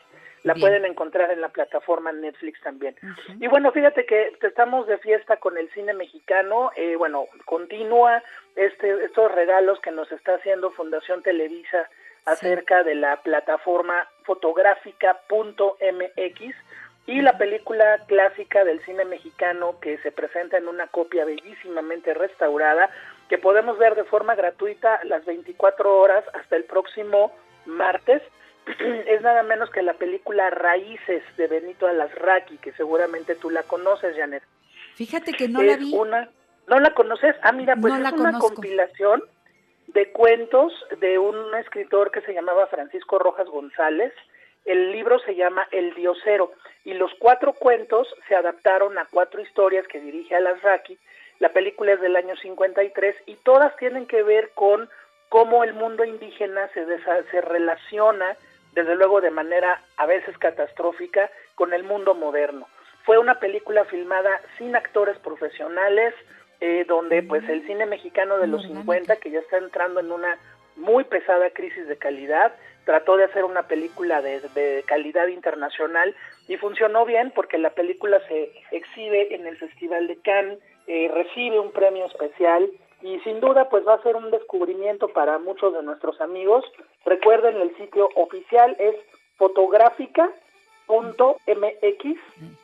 La pueden encontrar en la plataforma Netflix también. Y bueno, fíjate que estamos de fiesta con el cine mexicano. Eh, bueno, continúa este, estos regalos que nos está haciendo Fundación Televisa acerca de la plataforma fotográfica.mx y la película clásica del cine mexicano que se presenta en una copia bellísimamente restaurada que podemos ver de forma gratuita las 24 horas hasta el próximo martes. es nada menos que la película Raíces de Benito Alasraqui, que seguramente tú la conoces, Janet. Fíjate que no la vi. Una, ¿No la conoces? Ah, mira, pues es una compilación de cuentos de un escritor que se llamaba Francisco Rojas González, el libro se llama El Diosero y los cuatro cuentos se adaptaron a cuatro historias que dirige Alasraqui. La película es del año 53 y todas tienen que ver con cómo el mundo indígena se, se relaciona, desde luego de manera a veces catastrófica, con el mundo moderno. Fue una película filmada sin actores profesionales, eh, donde pues el cine mexicano de los 50, que ya está entrando en una muy pesada crisis de calidad, trató de hacer una película de, calidad internacional y funcionó bien porque la película se exhibe en el Festival de Cannes, eh, recibe un premio especial y sin duda pues va a ser un descubrimiento para muchos de nuestros amigos. Recuerden el sitio oficial es fotográfica.mx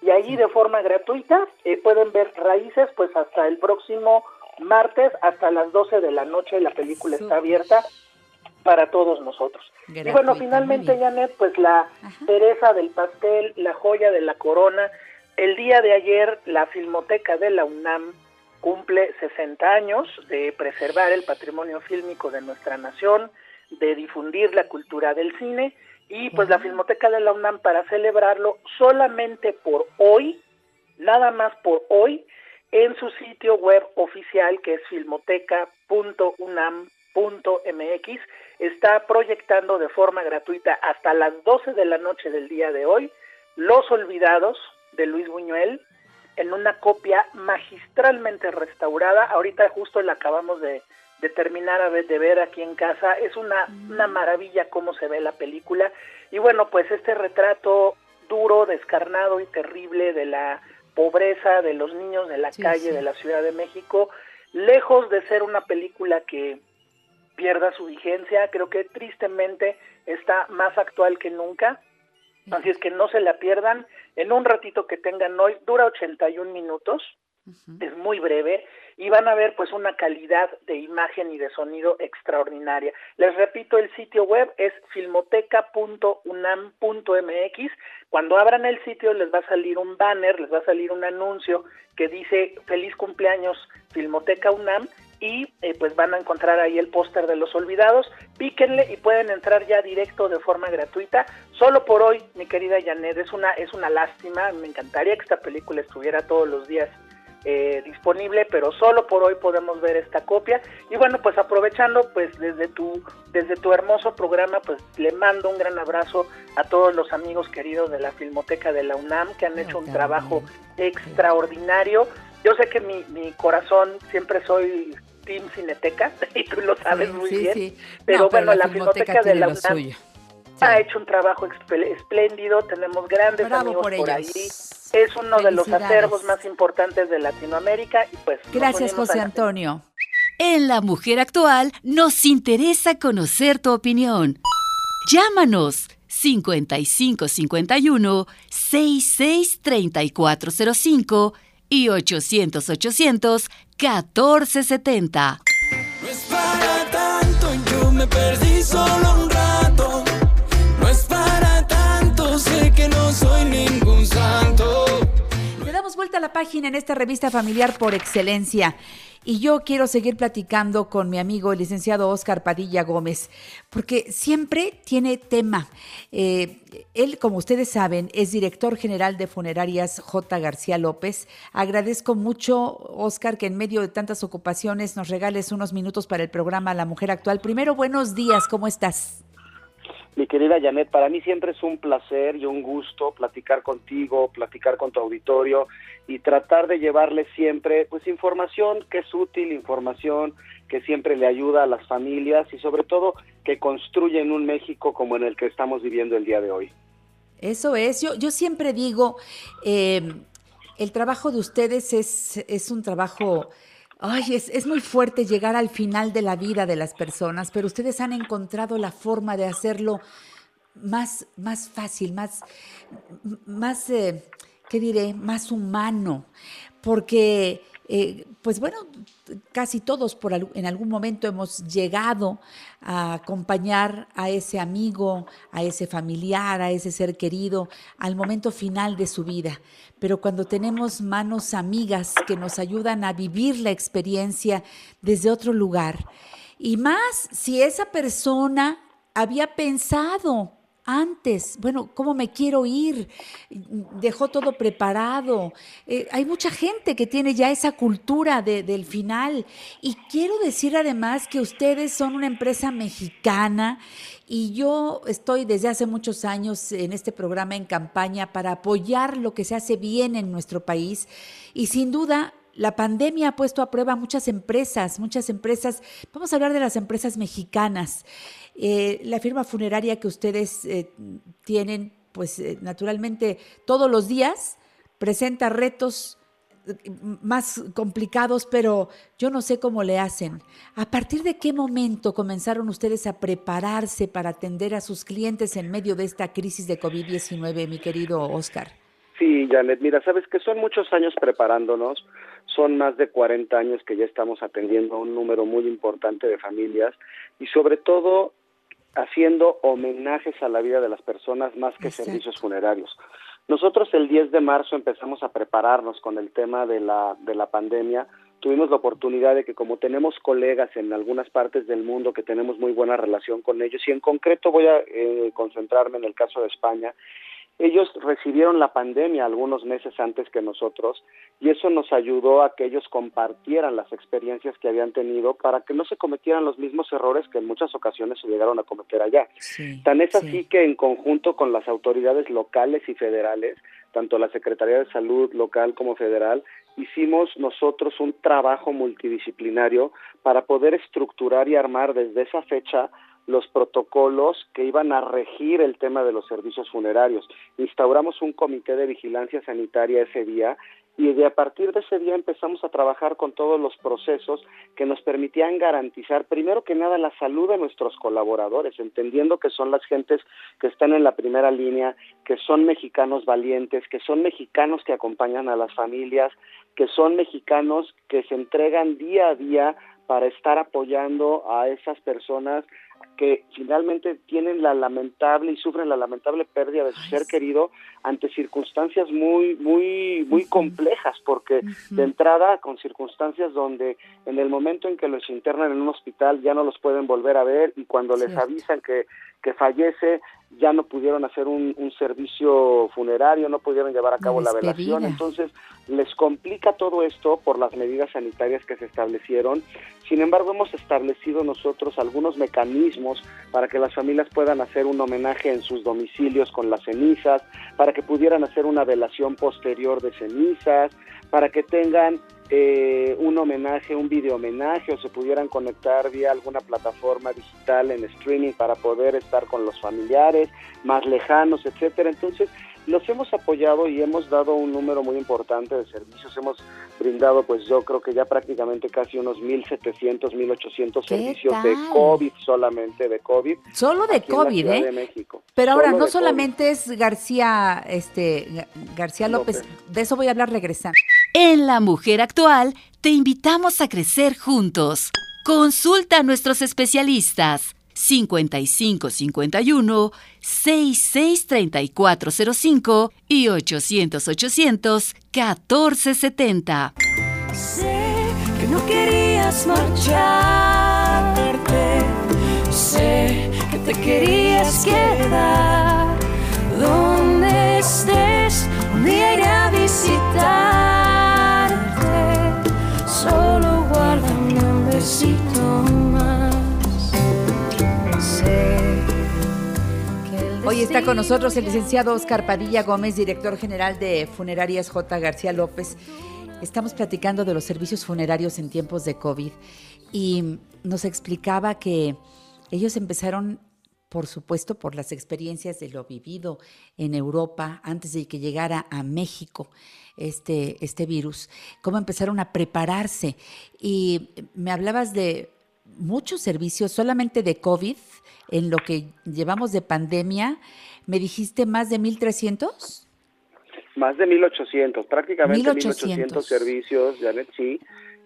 y ahí de forma gratuita eh, pueden ver raíces pues hasta el próximo martes hasta las 12 de la noche la película está abierta para todos nosotros. y bueno, finalmente Janet, pues la cereza del pastel, la joya de la corona, el día de ayer la Filmoteca de la UNAM cumple 60 años de preservar el patrimonio fílmico de nuestra nación, de difundir la cultura del cine y pues la Filmoteca de la UNAM para celebrarlo solamente por hoy, nada más por hoy, en su sitio web oficial que es filmoteca.unam.mx está proyectando de forma gratuita hasta las 12 de la noche del día de hoy Los Olvidados de Luis Buñuel, en una copia magistralmente restaurada. Ahorita justo la acabamos de, terminar a ver, de ver aquí en casa. Es una, una maravilla cómo se ve la película. Y bueno, pues este retrato duro, descarnado y terrible de la pobreza de los niños de la calle de la Ciudad de México, lejos de ser una película que pierda su vigencia, creo que tristemente está más actual que nunca. Así es que no se la pierdan en un ratito que tengan hoy, dura 81 minutos, es muy breve y van a ver pues una calidad de imagen y de sonido extraordinaria. Les repito, el sitio web es filmoteca.unam.mx. Cuando abran el sitio les va a salir un banner, les va a salir un anuncio que dice feliz cumpleaños Filmoteca UNAM y eh, pues van a encontrar ahí el póster de los olvidados, píquenle y pueden entrar ya directo de forma gratuita. Solo por hoy, mi querida Janet, es una, es una lástima, me encantaría que esta película estuviera todos los días eh, disponible, pero solo por hoy podemos ver esta copia. Y bueno, pues aprovechando, pues desde tu, desde tu hermoso programa, pues le mando un gran abrazo a todos los amigos queridos de la Filmoteca de la UNAM que han hecho un trabajo extraordinario. Yo sé que mi, mi corazón siempre soy Team Cineteca, y tú lo sabes muy bien. Pero bueno, la, Filmoteca, de la UNAM ha hecho un trabajo espléndido, tenemos grandes amigos por, ahí. Es uno de los acervos más importantes de Latinoamérica y pues Gracias, José Antonio. En La Mujer Actual nos interesa conocer tu opinión. Llámanos 5551 663405 y 800 800 1470. No es para tanto, yo me perdí solo un rato. No es para tanto, sé que no soy ningún santo. Le damos vuelta a la página en esta revista familiar por excelencia. Y yo quiero seguir platicando con mi amigo el licenciado Oscar Padilla Gómez, porque siempre tiene tema. Eh, él, como ustedes saben, es director general de Funerarias J. García López. Agradezco mucho, Oscar, que en medio de tantas ocupaciones nos regales unos minutos para el programa La Mujer Actual. Primero, buenos días, ¿cómo estás? Mi querida Janet, para mí siempre es un placer y un gusto platicar contigo, platicar con tu auditorio y tratar de llevarle siempre pues información que es útil, información que siempre le ayuda a las familias y sobre todo que construyen un México como en el que estamos viviendo el día de hoy. Eso es, yo, yo siempre digo, eh, el trabajo de ustedes es, es un trabajo Ay, es, es, muy fuerte llegar al final de la vida de las personas, pero ustedes han encontrado la forma de hacerlo más, más fácil, más, más eh, ¿qué diré? Más humano, porque, eh, pues bueno, casi todos por en algún momento hemos llegado a acompañar a ese amigo, a ese familiar, a ese ser querido al momento final de su vida. Pero cuando tenemos manos amigas que nos ayudan a vivir la experiencia desde otro lugar, y más si esa persona había pensado antes, bueno, ¿cómo me quiero ir? Dejó todo preparado. Eh, hay mucha gente que tiene ya esa cultura del final. Y quiero decir además que ustedes son una empresa mexicana y yo estoy desde hace muchos años en este programa en campaña para apoyar lo que se hace bien en nuestro país. Y sin duda, la pandemia ha puesto a prueba muchas empresas, muchas empresas. Vamos a hablar de las empresas mexicanas. Eh, la firma funeraria que ustedes eh, tienen, pues eh, naturalmente todos los días presenta retos más complicados, pero yo no sé cómo le hacen. ¿A partir de qué momento comenzaron ustedes a prepararse para atender a sus clientes en medio de esta crisis de COVID-19, mi querido Oscar? Sí, Janet, mira, sabes que son muchos años preparándonos, son más de 40 años que ya estamos atendiendo a un número muy importante de familias y sobre todo haciendo homenajes a la vida de las personas más que servicios funerarios. Nosotros el 10 de marzo empezamos a prepararnos con el tema de la, de la pandemia. Tuvimos la oportunidad de que como tenemos colegas en algunas partes del mundo que tenemos muy buena relación con ellos, y en concreto voy a eh, concentrarme en el caso de España, ellos recibieron la pandemia algunos meses antes que nosotros y eso nos ayudó a que ellos compartieran las experiencias que habían tenido para que no se cometieran los mismos errores que en muchas ocasiones se llegaron a cometer allá. Tan es así que en conjunto con las autoridades locales y federales, tanto la Secretaría de Salud local como federal, hicimos nosotros un trabajo multidisciplinario para poder estructurar y armar desde esa fecha los protocolos que iban a regir el tema de los servicios funerarios. Instauramos un comité de vigilancia sanitaria ese día y de a partir de ese día empezamos a trabajar con todos los procesos que nos permitían garantizar primero que nada la salud de nuestros colaboradores, entendiendo que son las gentes que están en la primera línea, que son mexicanos valientes, que son mexicanos que acompañan a las familias, que son mexicanos que se entregan día a día para estar apoyando a esas personas que finalmente tienen la lamentable y sufren la lamentable pérdida de su ser querido ante circunstancias muy muy muy complejas porque de entrada con circunstancias donde en el momento en que los internan en un hospital ya no los pueden volver a ver y cuando les avisan que que fallece ya no pudieron hacer un, servicio funerario, no pudieron llevar a cabo la, velación, entonces les complica todo esto por las medidas sanitarias que se establecieron. Sin embargo, hemos establecido nosotros algunos mecanismos para que las familias puedan hacer un homenaje en sus domicilios con las cenizas, para que pudieran hacer una velación posterior de cenizas, para que tengan eh, un homenaje, un video homenaje o se pudieran conectar vía alguna plataforma digital en streaming para poder estar con los familiares más lejanos, etcétera. Entonces, los hemos apoyado y hemos dado un número muy importante de servicios. Hemos brindado, pues yo creo que ya prácticamente casi unos 1.700, 1.800 servicios de COVID solamente, de COVID. Solo de COVID, ¿eh? De México. Pero ahora no solamente es García, este, García López. de eso voy a hablar regresando. En La Mujer Actual te invitamos a crecer juntos. Consulta a nuestros especialistas 5551 663405 y 800 800 1470. Sé que no querías marcharte. Sé que te querías quedar. Donde estés, un día iré a visitarte. Solo guárdame un besito Hoy está con nosotros el licenciado Oscar Padilla Gómez, director general de Funerarias J. García López. Estamos platicando de los servicios funerarios en tiempos de COVID y nos explicaba que ellos empezaron, por supuesto, por las experiencias de lo vivido en Europa antes de que llegara a México este, este virus, cómo empezaron a prepararse. Y me hablabas de muchos servicios solamente de COVID en lo que llevamos de pandemia. ¿Me dijiste más de 1.300? Más de 1.800, prácticamente 1.800 servicios, Janet, sí,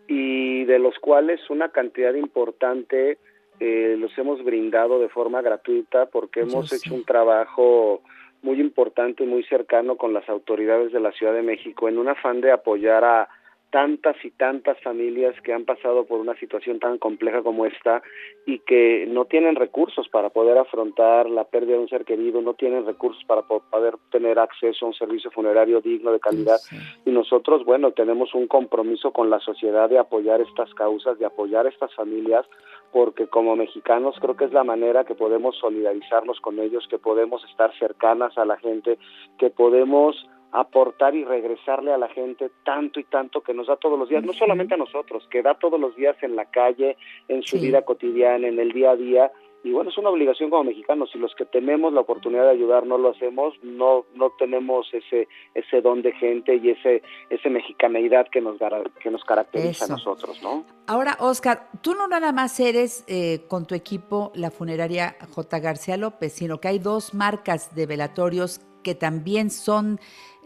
y de los cuales una cantidad importante eh, los hemos brindado de forma gratuita porque hemos hecho un trabajo muy importante y muy cercano con las autoridades de la Ciudad de México en un afán de apoyar a tantas y tantas familias que han pasado por una situación tan compleja como esta y que no tienen recursos para poder afrontar la pérdida de un ser querido, no tienen recursos para poder tener acceso a un servicio funerario digno de calidad. Y nosotros, bueno, tenemos un compromiso con la sociedad de apoyar estas causas, de apoyar estas familias, porque como mexicanos creo que es la manera que podemos solidarizarnos con ellos, que podemos estar cercanas a la gente, que podemos aportar y regresarle a la gente tanto y tanto que nos da todos los días, no solamente a nosotros, que da todos los días en la calle, en su vida cotidiana, en el día a día, y bueno, es una obligación como mexicanos, si los que tenemos la oportunidad de ayudar no lo hacemos, no no tenemos ese ese don de gente y ese ese mexicaneidad que nos que nos caracteriza a nosotros, ¿no? Ahora, Oscar, tú no nada más eres eh, con tu equipo la funeraria J. García López, sino que hay dos marcas de velatorios que también son,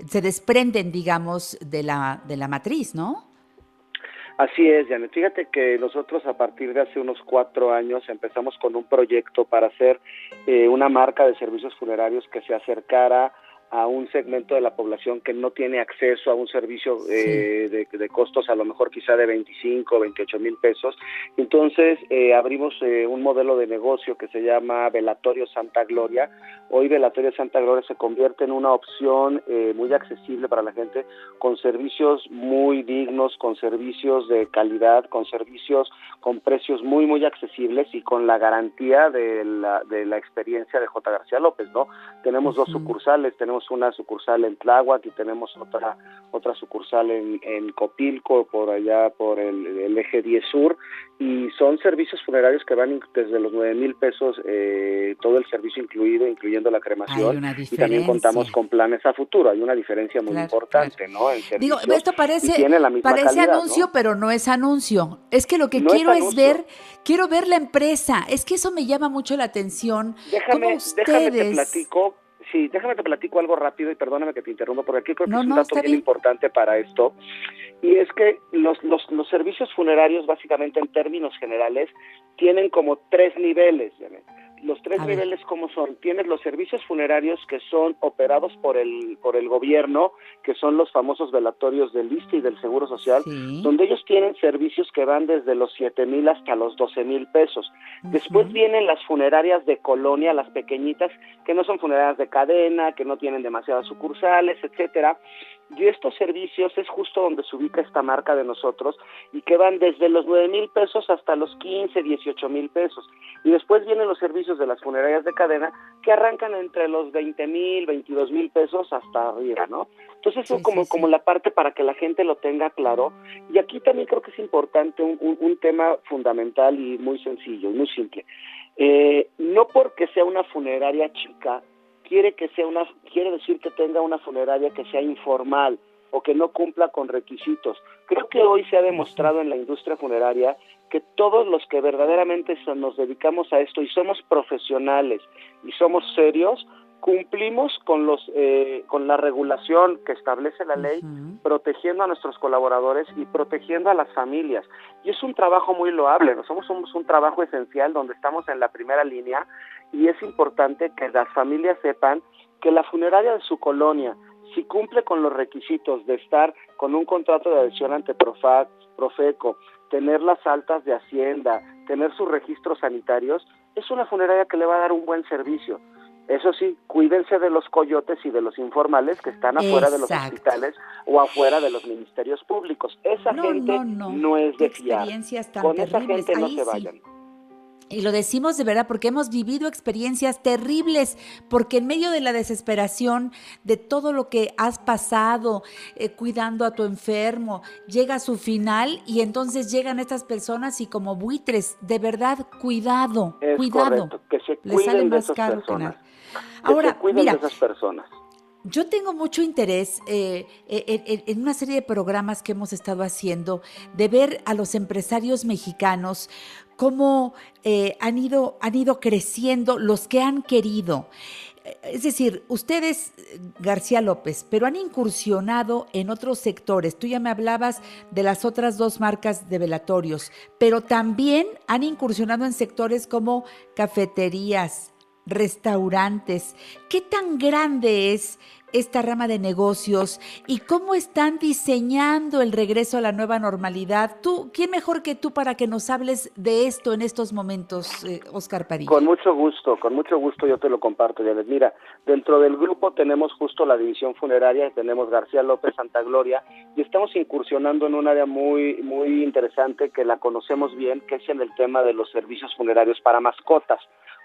se desprenden, digamos, de la, de la matriz, ¿no? Así es, Janet. Fíjate que nosotros a partir de hace unos cuatro años empezamos con un proyecto para hacer eh, una marca de servicios funerarios que se acercara a un segmento de la población que no tiene acceso a un servicio eh, de, costos a lo mejor quizá de 25 28 mil pesos. Entonces eh, abrimos eh, un modelo de negocio que se llama Velatorio Santa Gloria. Hoy Velatorio Santa Gloria se convierte en una opción muy accesible para la gente con servicios muy dignos, con servicios de calidad, con servicios con precios muy muy accesibles y con la garantía de la, de la experiencia de J. García López, ¿no? Tenemos dos sucursales, tenemos una sucursal en Tláhuac y tenemos otra otra sucursal en, en Copilco, por allá por el, eje 10 sur, y son servicios funerarios que van desde los 9 mil pesos, eh, todo el servicio incluido, incluyendo la cremación, y también contamos con planes a futuro. Hay una diferencia muy importante, ¿no? Digo, esto parece, parece anuncio, pero no es anuncio. Es que lo que quiero es, ver, quiero ver la empresa. Es que eso me llama mucho la atención. Déjame, déjame te platico Sí, déjame te platico algo rápido y perdóname que te interrumpa, porque aquí creo que es un dato bien, importante para esto. Y es que los, los, los servicios funerarios, básicamente en términos generales, tienen como tres niveles. Los tres niveles, ¿cómo son? Tienes los servicios funerarios que son operados por el, por el gobierno, que son los famosos velatorios del ISTE y del Seguro Social, donde ellos tienen servicios que van desde los 7 mil hasta los 12 mil pesos. Después vienen las funerarias de colonia, las pequeñitas, que no son funerarias de cadena, que no tienen demasiadas sucursales, etcétera. Y estos servicios es justo donde se ubica esta marca de nosotros y que van desde los 9 mil pesos hasta los 15, 18 mil pesos. Y después vienen los servicios de las funerarias de cadena que arrancan entre los 20 mil, 22 mil pesos hasta arriba, ¿no? Entonces eso como, como la parte para que la gente lo tenga claro. Y aquí también creo que es importante un, un, tema fundamental y muy sencillo, muy simple. Eh, no porque sea una funeraria chica quiere que sea una quiere decir que tenga una funeraria que sea informal o que no cumpla con requisitos. Creo que hoy se ha demostrado en la industria funeraria que todos los que verdaderamente nos dedicamos a esto y somos profesionales y somos serios, cumplimos con los eh, con la regulación que establece la ley, protegiendo a nuestros colaboradores y protegiendo a las familias. Y es un trabajo muy loable, somos, somos un trabajo esencial donde estamos en la primera línea y es importante que las familias sepan que la funeraria de su colonia, si cumple con los requisitos de estar con un contrato de adhesión ante Profeco, tener las altas de Hacienda, tener sus registros sanitarios, es una funeraria que le va a dar un buen servicio. Eso sí, cuídense de los coyotes y de los informales que están afuera de los hospitales o afuera de los ministerios públicos. Esa gente no, es de fiar. Con esa gente no se vayan. Y lo decimos de verdad porque hemos vivido experiencias terribles, porque en medio de la desesperación de todo lo que has pasado eh, cuidando a tu enfermo, llega a su final y entonces llegan estas personas y como buitres, de verdad, cuidado, cuidado. que se cuiden de esas personas. Ahora, mira, de esas personas. Yo tengo mucho interés eh, en, una serie de programas que hemos estado haciendo de ver a los empresarios mexicanos cómo eh, han, ido, han ido creciendo los que han querido. Es decir, ustedes, García López, pero han incursionado en otros sectores. Tú ya me hablabas de las otras dos marcas de velatorios, pero también han incursionado en sectores como cafeterías, restaurantes. ¿Qué tan grande es esta rama de negocios y cómo están diseñando el regreso a la nueva normalidad. Tú, ¿quién mejor que tú para que nos hables de esto en estos momentos, eh, Oscar París? Con mucho gusto, con mucho gusto yo te lo comparto, Janet. Mira, dentro del grupo tenemos justo la división funeraria, tenemos García López Santa Gloria y estamos incursionando en un área muy muy interesante que la conocemos bien, que es en el tema de los servicios funerarios para mascotas,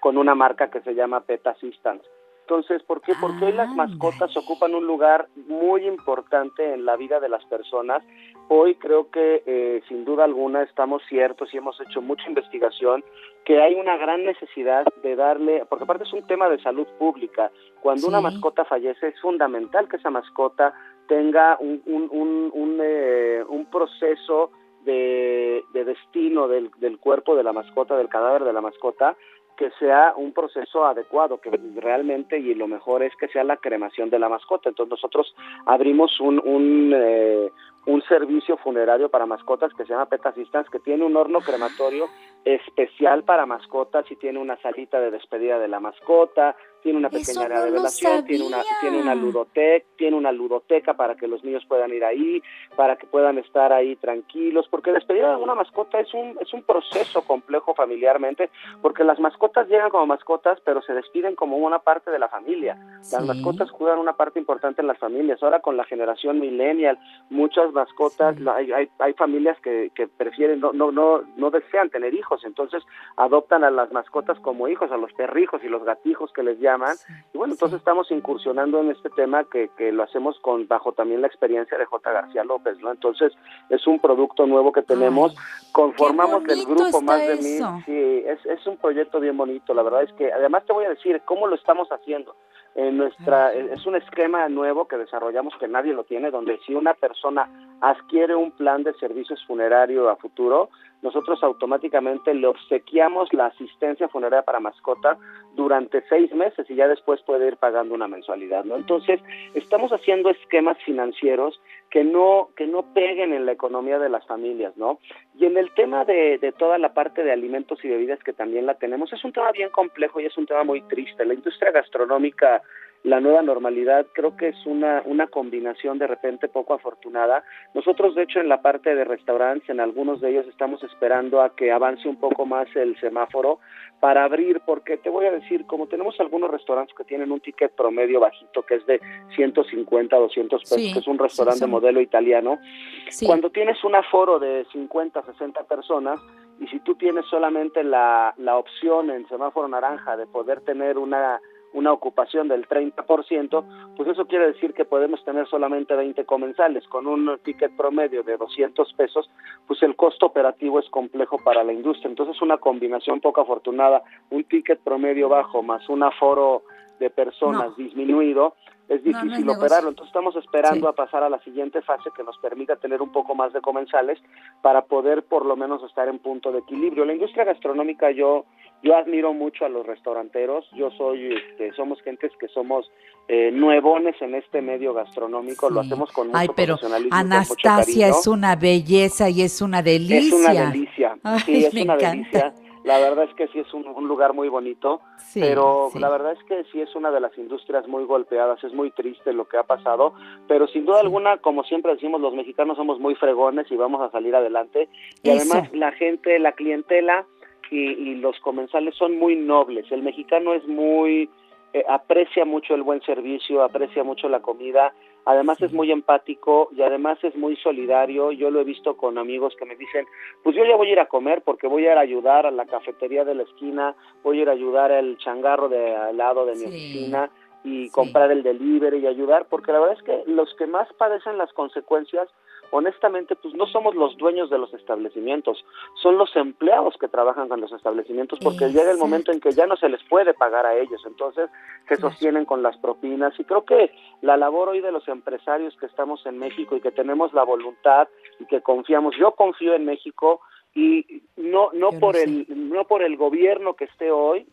con una marca que se llama Pet Assistance Entonces, ¿por qué? Porque hoy las mascotas ocupan un lugar muy importante en la vida de las personas. Hoy creo que eh, sin duda alguna estamos ciertos y hemos hecho mucha investigación que hay una gran necesidad de darle, porque aparte es un tema de salud pública, cuando una mascota fallece es fundamental que esa mascota tenga un, un, un, un, eh, un proceso de, de destino del, del cuerpo de la mascota, del cadáver de la mascota, que sea un proceso adecuado, que realmente y lo mejor es que sea la cremación de la mascota. Entonces nosotros abrimos un, un, eh, un servicio funerario para mascotas que se llama Pet que tiene un horno crematorio especial para mascotas y tiene una salita de despedida de la mascota, tiene una pequeña área de velación, tiene una tiene una ludoteca, tiene una ludoteca para que los niños puedan ir ahí, para que puedan estar ahí tranquilos, porque despedir a una mascota es un es un proceso complejo familiarmente, porque las mascotas llegan como mascotas, pero se despiden como una parte de la familia. Las mascotas juegan una parte importante en las familias. Ahora con la generación millennial, muchas mascotas, hay, hay, hay familias que, que prefieren no no no no desean tener hijos, entonces adoptan a las mascotas como hijos, a los perrijos y los gatijos que les llaman y bueno, entonces estamos incursionando en este tema que, que lo hacemos con bajo también la experiencia de J. García López, ¿no? Entonces es un producto nuevo que tenemos, conformamos el grupo más de mil, sí, es, es un proyecto bien bonito, la verdad es que además te voy a decir cómo lo estamos haciendo. En nuestra es un esquema nuevo que desarrollamos que nadie lo tiene donde si una persona adquiere un plan de servicios funerario a futuro nosotros automáticamente le obsequiamos la asistencia funeraria para mascota durante seis meses y ya después puede ir pagando una mensualidad, ¿no? Entonces, estamos haciendo esquemas financieros que no, que no peguen en la economía de las familias, ¿no? Y en el tema de, de toda la parte de alimentos y bebidas que también la tenemos, es un tema bien complejo y es un tema muy triste. La industria gastronómica la nueva normalidad creo que es una, una combinación de repente poco afortunada. Nosotros, de hecho, en la parte de restaurantes, en algunos de ellos estamos esperando a que avance un poco más el semáforo para abrir, porque te voy a decir, como tenemos algunos restaurantes que tienen un ticket promedio bajito, que es de 150, 200 pesos, que es un restaurante de modelo italiano, cuando tienes un aforo de 50, 60 personas, y si tú tienes solamente la, la opción en semáforo naranja de poder tener una una ocupación del 30%, pues eso quiere decir que podemos tener solamente 20 comensales. Con un ticket promedio de 200 pesos, pues el costo operativo es complejo para la industria. Entonces, una combinación poco afortunada, un ticket promedio bajo más un aforo de personas disminuido, es difícil operarlo. Entonces estamos esperando a pasar a la siguiente fase que nos permita tener un poco más de comensales para poder por lo menos estar en punto de equilibrio. La industria gastronómica yo yo admiro mucho a los restauranteros, yo soy, este, somos gentes que somos eh, nuevones en este medio gastronómico, lo hacemos con mucho Ay, pero Anastasia es una belleza y es una delicia. Es una delicia, sí, es una delicia. La verdad es que sí es un, lugar muy bonito, pero la verdad es que sí es una de las industrias muy golpeadas, es muy triste lo que ha pasado, pero sin duda alguna, como siempre decimos, los mexicanos somos muy fregones y vamos a salir adelante. Y además la gente, la clientela, y, los comensales son muy nobles. El mexicano es muy, eh, aprecia mucho el buen servicio, aprecia mucho la comida, además es muy empático y además es muy solidario. Yo lo he visto con amigos que me dicen, pues yo ya voy a ir a comer porque voy a ir a ayudar a la cafetería de la esquina, voy a ir a ayudar al changarro de al lado de mi oficina y comprar el delivery y ayudar, porque la verdad es que los que más padecen las consecuencias honestamente, pues no somos los dueños de los establecimientos, son los empleados que trabajan con los establecimientos, porque llega el momento en que ya no se les puede pagar a ellos, entonces se sostienen con las propinas y creo que la labor hoy de los empresarios que estamos en México y que tenemos la voluntad y que confiamos, yo confío en México y no no por el no por el gobierno que esté hoy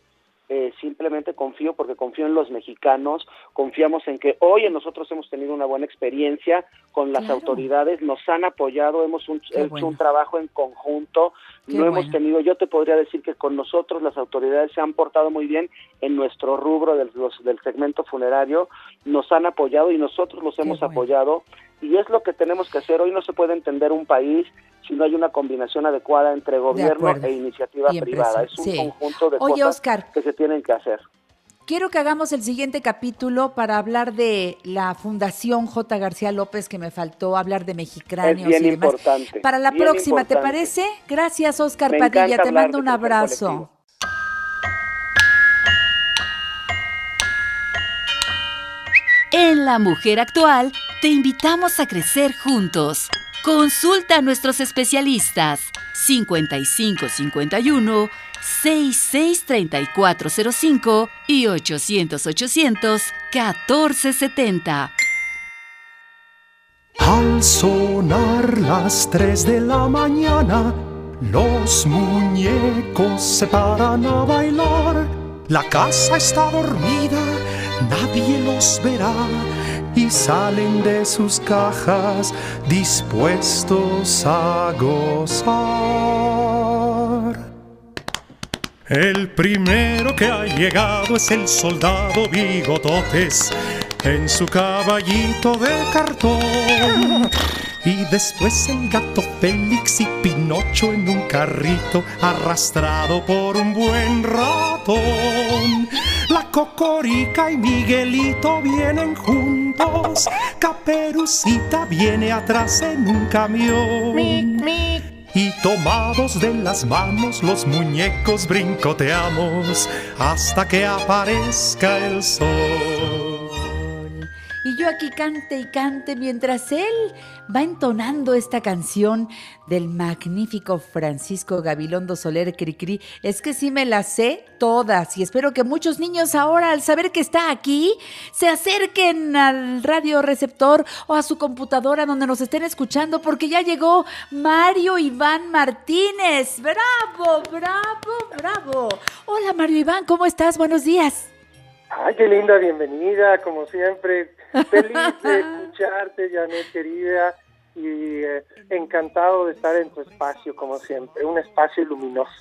eh, simplemente confío porque confío en los mexicanos, confiamos en que hoy en nosotros hemos tenido una buena experiencia con las autoridades, nos han apoyado, hemos hecho un trabajo en conjunto, no hemos tenido, yo te podría decir que con nosotros las autoridades se han portado muy bien en nuestro rubro del, del segmento funerario, nos han apoyado y nosotros los hemos apoyado. Y es lo que tenemos que hacer. Hoy no se puede entender un país si no hay una combinación adecuada entre gobierno e iniciativa privada. Es un conjunto de cosas que se tienen que hacer. Quiero que hagamos el siguiente capítulo para hablar de la Fundación J. García López, que me faltó hablar de Mexicráneos y demás. Importante, para la próxima, ¿te parece? Gracias, Oscar Padilla. Te mando un abrazo. En La Mujer Actual te invitamos a crecer juntos. Consulta a nuestros especialistas 5551 663405 y 800 800 1470. Al sonar las 3 de la mañana, los muñecos se paran a bailar. La casa está dormida, nadie los verá y salen de sus cajas dispuestos a gozar. El primero que ha llegado es el soldado Bigototes en su caballito de cartón. Y después el gato Félix y Pinocho en un carrito arrastrado por un buen ratón. La Cocorica y Miguelito vienen juntos. Caperucita viene atrás en un camión. Y tomados de las manos los muñecos brincoteamos hasta que aparezca el sol. Yo aquí cante y cante mientras él va entonando esta canción del magnífico Francisco Gabilondo Soler Cricri. Es que sí me las sé todas y espero que muchos niños ahora al saber que está aquí se acerquen al radio receptor o a su computadora donde nos estén escuchando porque ya llegó Mario Iván Martínez. Bravo, bravo, bravo. Hola Mario Iván, ¿cómo estás? Buenos días. Ay, qué linda bienvenida, como siempre. Feliz de escucharte, Janet, querida, y eh, encantado de estar en tu espacio, como siempre, un espacio luminoso.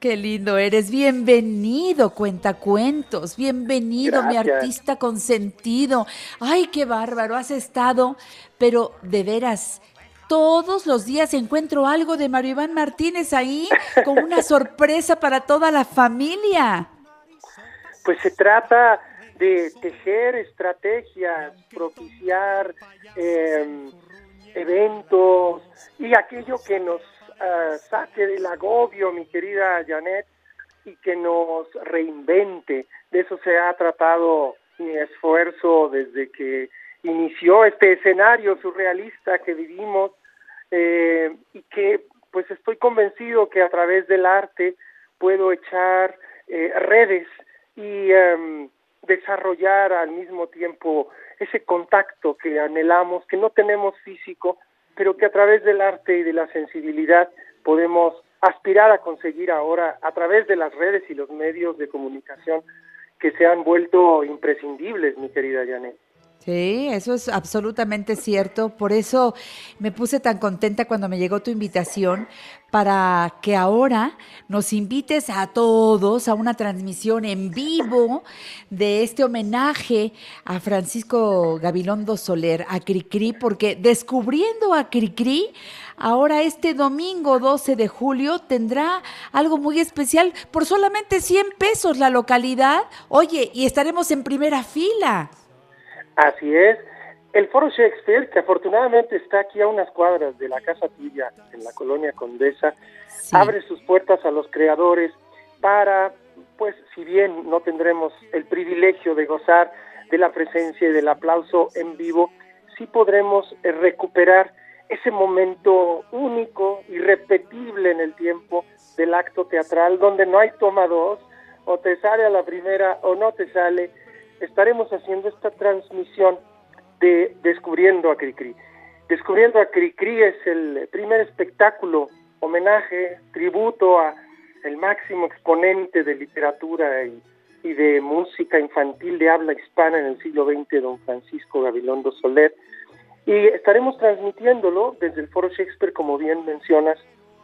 Qué lindo eres, bienvenido, cuentacuentos, bienvenido, mi artista consentido. Ay, qué bárbaro, has estado, pero de veras, todos los días encuentro algo de Mario Iván Martínez ahí, con una sorpresa para toda la familia pues se trata de tejer estrategias, propiciar em, eventos y aquello que nos ah, saque del agobio, mi querida Janet, y que nos reinvente. De eso se ha tratado mi esfuerzo desde que inició este escenario surrealista que vivimos eh, y que pues estoy convencido que a través del arte puedo echar eh, redes y em, desarrollar al mismo tiempo ese contacto que anhelamos, que no tenemos físico, pero que a través del arte y de la sensibilidad podemos aspirar a conseguir ahora a través de las redes y los medios de comunicación que se han vuelto imprescindibles, mi querida Janet. Sí, eso es absolutamente cierto. Por eso me puse tan contenta cuando me llegó tu invitación para que ahora nos invites a todos a una transmisión en vivo de este homenaje a Francisco Gabilondo Soler, a Cricri, porque descubriendo a Cricri, ahora este domingo 12 de julio tendrá algo muy especial por solamente 100 pesos la localidad. Oye, y estaremos en primera fila. Así es. El Foro Shakespeare, que afortunadamente está aquí a unas cuadras de la casa tuya, en la colonia Condesa, abre sus puertas a los creadores para, pues, si bien no tendremos el privilegio de gozar de la presencia y del aplauso en vivo, sí podremos eh, recuperar ese momento único, irrepetible en el tiempo del acto teatral, donde no hay toma dos, o te sale a la primera o no te sale, estaremos haciendo esta transmisión de Descubriendo a Cricri. Descubriendo a Cricri es el primer espectáculo, homenaje, tributo a el máximo exponente de literatura y, y de música infantil de habla hispana en el siglo XX, don Francisco Gabilondo Soler. Y estaremos transmitiéndolo desde el Foro Shakespeare, como bien mencionas,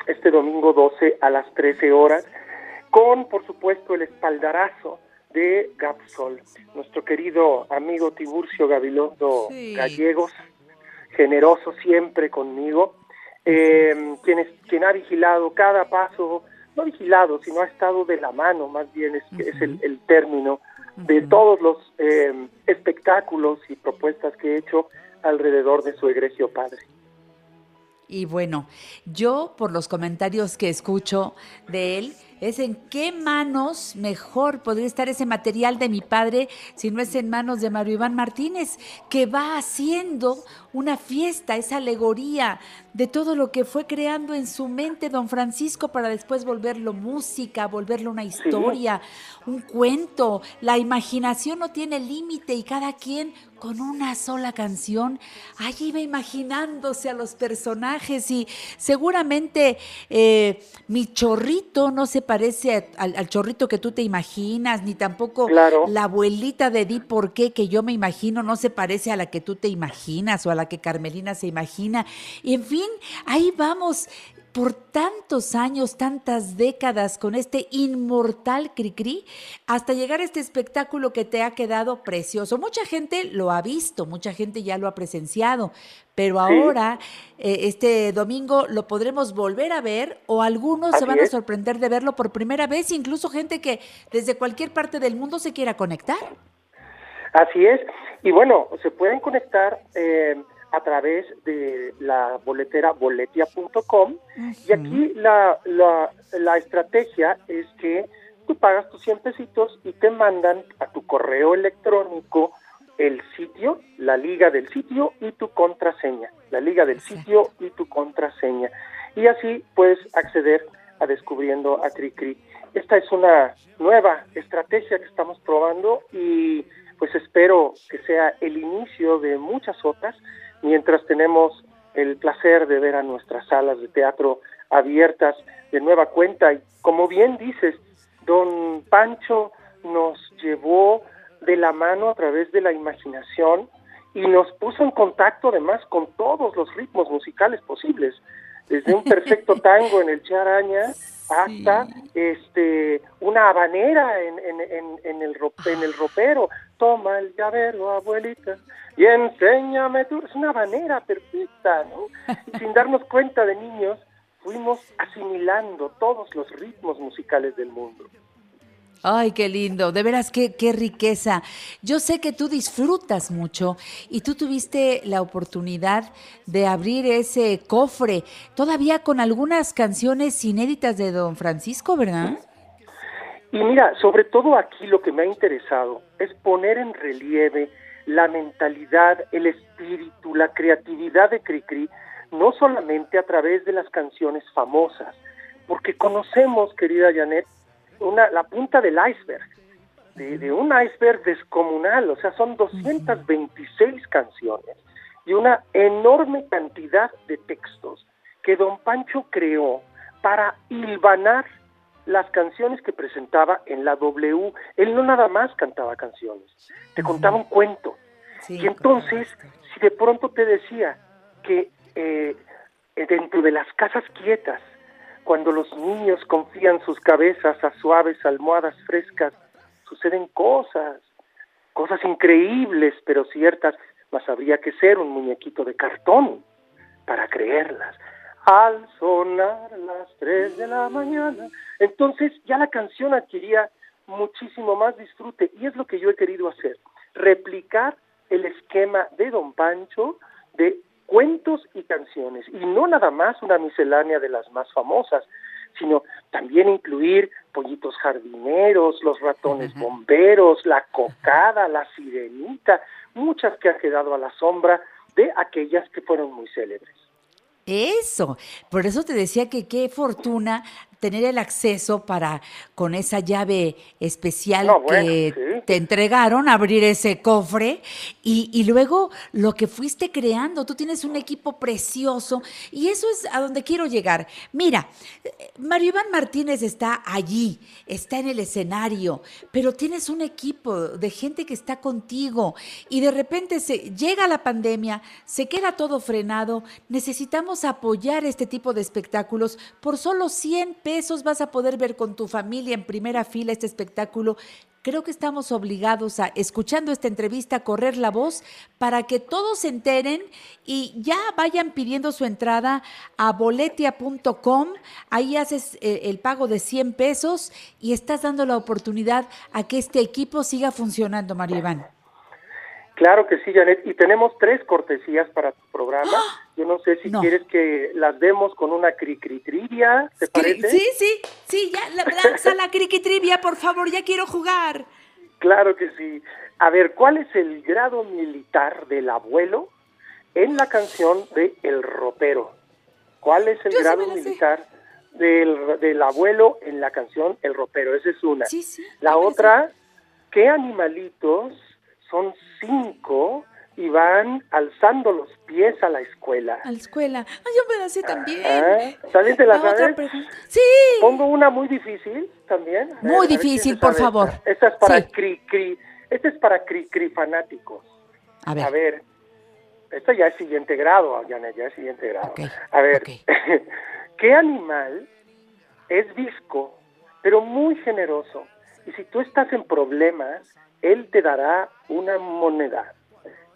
este domingo 12 a las 13 horas, con, por supuesto, el espaldarazo de Gapsol, nuestro querido amigo Tiburcio Gabilondo Gallegos, generoso siempre conmigo, eh, quien, es, quien ha vigilado cada paso, no vigilado, sino ha estado de la mano, más bien es, es el, término de todos los eh, espectáculos y propuestas que he hecho alrededor de su egregio padre. Y bueno, yo por los comentarios que escucho de él, es en qué manos mejor podría estar ese material de mi padre si no es en manos de Mario Iván Martínez, que va haciendo una fiesta, esa alegoría de todo lo que fue creando en su mente don Francisco para después volverlo música, volverlo una historia, un cuento. La imaginación no tiene límite y cada quien con una sola canción, allí iba imaginándose a los personajes y seguramente eh, mi chorrito no se parece al, chorrito que tú te imaginas, ni tampoco la abuelita de Di por qué que yo me imagino no se parece a la que tú te imaginas o a la que Carmelina se imagina. Y en fin, ahí vamos por tantos años, tantas décadas con este inmortal Cricri, hasta llegar a este espectáculo que te ha quedado precioso. Mucha gente lo ha visto, mucha gente ya lo ha presenciado, pero ahora, eh, este domingo, lo podremos volver a ver o algunos se van a sorprender de verlo por primera vez, incluso gente que desde cualquier parte del mundo se quiera conectar. Así es, y bueno, se pueden conectar. Eh, a través de la boletera boletia.com y aquí la, la, la, estrategia es que tú pagas tus 100 pesitos y te mandan a tu correo electrónico el sitio, la liga del sitio y tu contraseña, la liga del sitio y tu contraseña. Y así puedes acceder a descubriendo a Cricri. Esta es una nueva estrategia que estamos probando y pues espero que sea el inicio de muchas otras mientras tenemos el placer de ver a nuestras salas de teatro abiertas de nueva cuenta. Y como bien dices, don Pancho nos llevó de la mano a través de la imaginación y nos puso en contacto además con todos los ritmos musicales posibles, desde un perfecto tango en el Charaña hasta este una habanera en, en, en, el, en el ropero. Toma el llavero, abuelita, y enséñame tú. Es una habanera perfecta, ¿no? Y sin darnos cuenta de niños, fuimos asimilando todos los ritmos musicales del mundo. Ay, qué lindo, de veras qué, qué riqueza. Yo sé que tú disfrutas mucho y tú tuviste la oportunidad de abrir ese cofre, todavía con algunas canciones inéditas de don Francisco, ¿verdad? Y mira, sobre todo aquí lo que me ha interesado es poner en relieve la mentalidad, el espíritu, la creatividad de Cricri, no solamente a través de las canciones famosas, porque conocemos, querida Janet, una, la punta del iceberg, de, un iceberg descomunal, o sea, son 226 canciones y una enorme cantidad de textos que don Pancho creó para hilvanar las canciones que presentaba en la W. Él no nada más cantaba canciones, te contaba un cuento. y entonces, si de pronto te decía que eh, dentro de las casas quietas, cuando los niños confían sus cabezas a suaves almohadas frescas, suceden cosas, cosas increíbles pero ciertas, mas habría que ser un muñequito de cartón para creerlas. Al sonar las tres de la mañana, entonces ya la canción adquiría muchísimo más disfrute y es lo que yo he querido hacer, replicar el esquema de Don Pancho de cuentos y canciones, y no nada más una miscelánea de las más famosas, sino también incluir pollitos jardineros, los ratones bomberos, la cocada, la sirenita, muchas que han quedado a la sombra de aquellas que fueron muy célebres. Eso, por eso te decía que qué fortuna tener el acceso para con esa llave especial que te entregaron, abrir ese cofre y, y, luego lo que fuiste creando. Tú tienes un equipo precioso y eso es a donde quiero llegar. Mira, Mario Iván Martínez está allí, está en el escenario, pero tienes un equipo de gente que está contigo y de repente se llega la pandemia, se queda todo frenado. Necesitamos apoyar este tipo de espectáculos por solo 100 pesos pesos vas a poder ver con tu familia en primera fila este espectáculo. Creo que estamos obligados a, escuchando esta entrevista, correr la voz para que todos se enteren y ya vayan pidiendo su entrada a boletia.com. Ahí haces eh, el pago de 100 pesos y estás dando la oportunidad a que este equipo siga funcionando, María Iván. Claro que sí, Janet. Y tenemos tres cortesías para tu programa. ¡Ah! Yo no sé si quieres que las demos con una cri-cri trivia, ¿te parece? Sí, sí, sí, ya, lanza la cri-cri trivia, por favor, ya quiero jugar. Claro que sí. A ver, ¿cuál es el grado militar del abuelo en la canción de El Ropero? ¿Cuál es el grado militar del, del, abuelo en la canción El Ropero? Esa es una. Sí, sí, la otra, ¿qué animalitos son cinco y van alzando los pies a la escuela. A la escuela. yo me la sé también. ¿También te la, sabes? Sí. Pongo una muy difícil también. Muy difícil, por favor. Esta. es para cri cri. Esta es para cri cri fanáticos. A ver. A ver. Esto ya es siguiente grado, Janet, ya es siguiente grado. A ver. ¿Qué animal es visco, pero muy generoso? Y si tú estás en problemas, él te dará una moneda.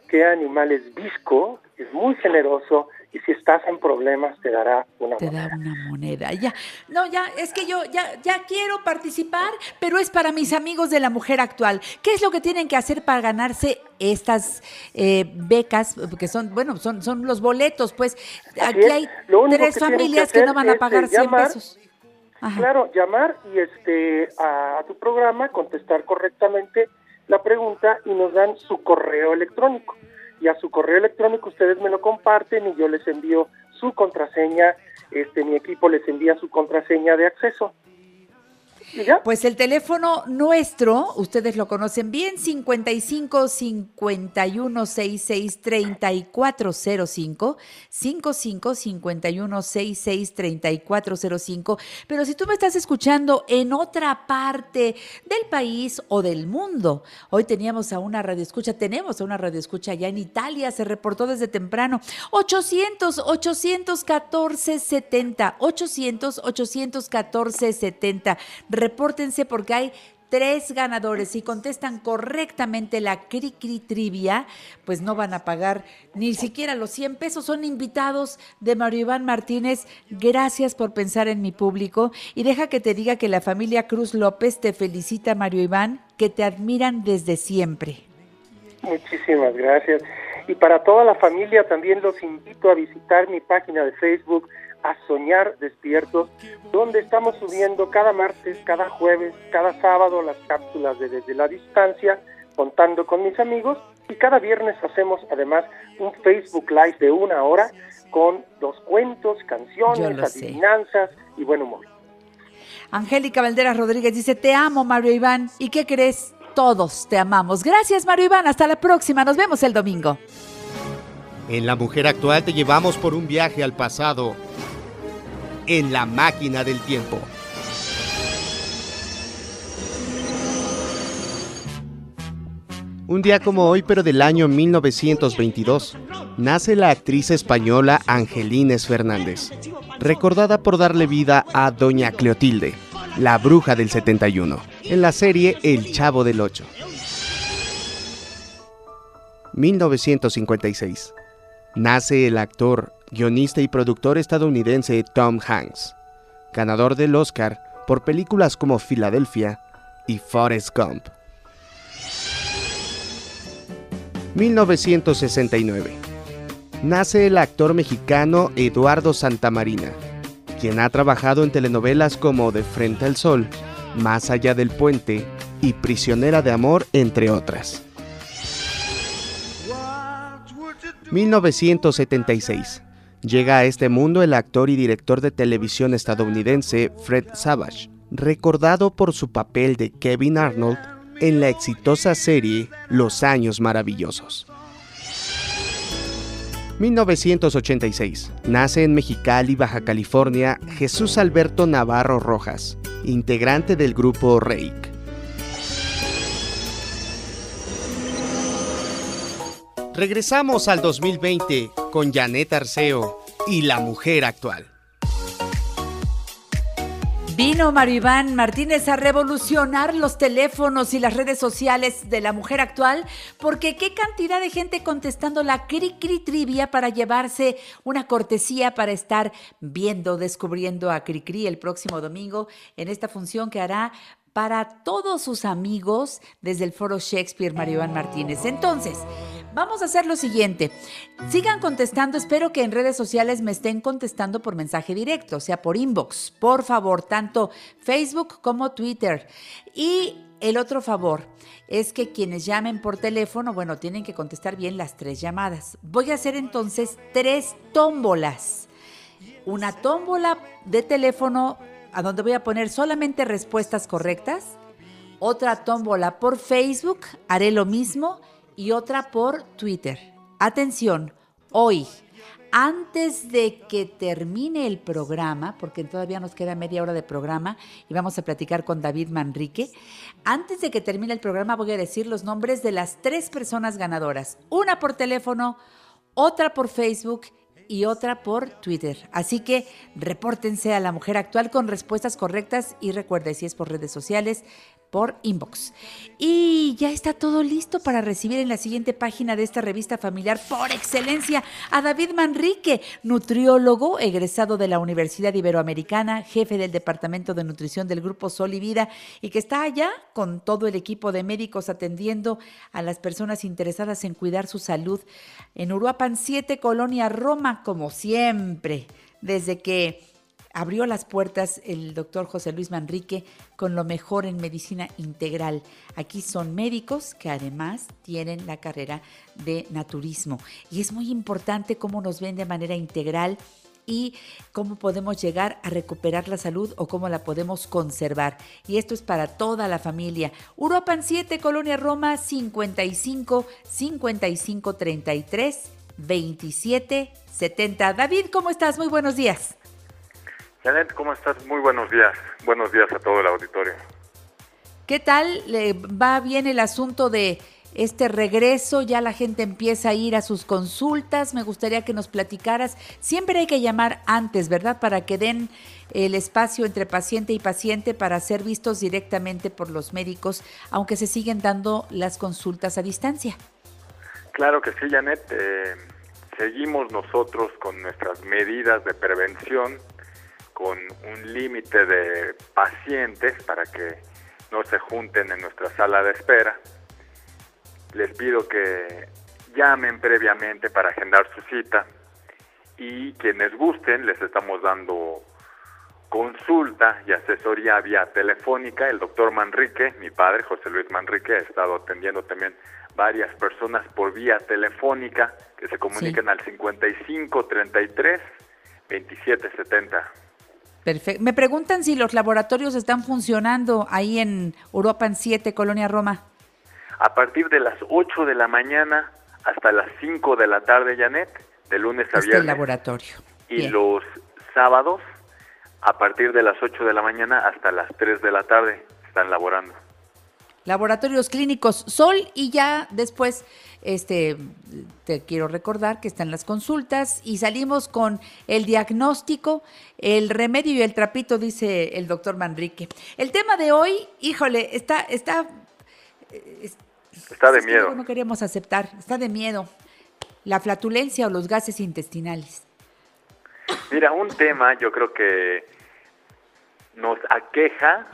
¿Qué animal es visco? Es muy generoso y si estás en problemas te dará una te moneda. Te da una moneda. Ya, no, ya, es que yo ya, ya quiero participar, pero es para mis amigos de la mujer actual. ¿Qué es lo que tienen que hacer para ganarse estas eh, becas? Que son, bueno, son, son los boletos, pues. aquí hay tres familias que, no van a pagar 100 este, pesos. Claro, llamar y este a tu programa, contestar correctamente la pregunta y nos dan su correo electrónico. Y a su correo electrónico ustedes me lo comparten y yo les envío su contraseña, este mi equipo les envía su contraseña de acceso. Pues el teléfono nuestro, ustedes lo conocen bien, 55 51 66 3405, 55 51 66 3405. Pero si tú me estás escuchando en otra parte del país o del mundo, hoy teníamos a una radioescucha, tenemos a una radioescucha allá en Italia, se reportó desde temprano, 800 814 70, 800 814 70 repórtense porque hay tres ganadores. Si contestan correctamente la cri cri trivia, pues no van a pagar ni siquiera los 100 pesos. Son invitados de Mario Iván Martínez. Gracias por pensar en mi público. Y deja que te diga que la familia Cruz López te felicita, Mario Iván, que te admiran desde siempre. Muchísimas gracias. Y para toda la familia también los invito a visitar mi página de Facebook a Soñar Despiertos, donde estamos subiendo cada martes, cada jueves, cada sábado las cápsulas de Desde la Distancia, contando con mis amigos, y cada viernes hacemos además un Facebook Live de una hora con los cuentos, canciones, adivinanzas y buen humor. Angélica Valderas Rodríguez dice, te amo Mario Iván, ¿y qué crees? Todos te amamos. Gracias Mario Iván, hasta la próxima, nos vemos el domingo. En La Mujer Actual te llevamos por un viaje al pasado en la máquina del tiempo. Un día como hoy, pero del año 1922, nace la actriz española Angelines Fernández, recordada por darle vida a Doña Cleotilde, la bruja del 71, en la serie El Chavo del Ocho. 1956. Nace el actor, guionista y productor estadounidense Tom Hanks, ganador del Oscar por películas como Filadelfia y Forrest Gump. 1969. Nace el actor mexicano Eduardo Santamarina, quien ha trabajado en telenovelas como De Frente al Sol, Más allá del puente y Prisionera de Amor, entre otras. 1976 llega a este mundo el actor y director de televisión estadounidense Fred Savage, recordado por su papel de Kevin Arnold en la exitosa serie Los Años Maravillosos. 1986. Nace en Mexicali, Baja California, Jesús Alberto Navarro Rojas, integrante del grupo Reik. Regresamos al 2020 con Janet Arceo y la mujer actual. Vino Mario Iván Martínez a revolucionar los teléfonos y las redes sociales de la mujer actual, porque qué cantidad de gente contestando la cri cri trivia para llevarse una cortesía para estar viendo, descubriendo a cri cri el próximo domingo en esta función que hará para todos sus amigos desde el Foro Shakespeare Mario Iván Martínez. Entonces, Vamos a hacer lo siguiente. Sigan contestando. Espero que en redes sociales me estén contestando por mensaje directo, o sea, por inbox. Por favor, tanto Facebook como Twitter. Y el otro favor es que quienes llamen por teléfono, bueno, tienen que contestar bien las tres llamadas. Voy a hacer entonces tres tómbolas. Una tómbola de teléfono a donde voy a poner solamente respuestas correctas. Otra tómbola por Facebook, haré lo mismo y otra por Twitter. Atención, hoy, antes de que termine el programa, porque todavía nos queda media hora de programa y vamos a platicar con David Manrique, antes de que termine el programa voy a decir los nombres de las tres personas ganadoras, una por teléfono, otra por Facebook y otra por Twitter. Así que repórtense a la mujer actual con respuestas correctas y recuerde si es por redes sociales, por inbox. Y ya está todo listo para recibir en la siguiente página de esta revista familiar por excelencia a David Manrique, nutriólogo egresado de la Universidad Iberoamericana, jefe del Departamento de Nutrición del Grupo Sol y Vida y que está allá con todo el equipo de médicos atendiendo a las personas interesadas en cuidar su salud en Uruapan 7, Colonia Roma, como siempre, desde que abrió las puertas el doctor José Luis Manrique con lo mejor en medicina integral. Aquí son médicos que además tienen la carrera de naturismo. Y es muy importante cómo nos ven de manera integral y cómo podemos llegar a recuperar la salud o cómo la podemos conservar. Y esto es para toda la familia. Uruapan 7, Colonia Roma 55 55 33 27 70. David, ¿cómo estás? Muy buenos días. Janet, ¿cómo estás? Muy buenos días. Buenos días a todo el auditorio. ¿Qué tal? ¿Va bien el asunto de este regreso? Ya la gente empieza a ir a sus consultas. Me gustaría que nos platicaras. Siempre hay que llamar antes, ¿verdad? Para que den el espacio entre paciente y paciente para ser vistos directamente por los médicos, aunque se siguen dando las consultas a distancia. Claro que sí, Janet. Eh, seguimos nosotros con nuestras medidas de prevención con un límite de pacientes para que no se junten en nuestra sala de espera. Les pido que llamen previamente para agendar su cita y quienes gusten les estamos dando consulta y asesoría vía telefónica. El doctor Manrique, mi padre, José Luis Manrique, ha estado atendiendo también varias personas por vía telefónica que se comunican al 55 33 27 70. Perfecto. Me preguntan si los laboratorios están funcionando ahí en Europa en 7, Colonia Roma. A partir de las 8 de la mañana hasta las 5 de la tarde, Janet, de lunes a viernes. el laboratorio. Y los sábados, a partir de las 8 de la mañana hasta las 3 de la tarde, están laborando. Laboratorios Clínicos Sol y ya después este te quiero recordar que están las consultas y salimos con el diagnóstico, el remedio y el trapito dice el doctor Manrique. El tema de hoy, híjole, está está está de miedo. No queremos aceptar, está de miedo. La flatulencia o los gases intestinales. Mira, un tema yo creo que nos aqueja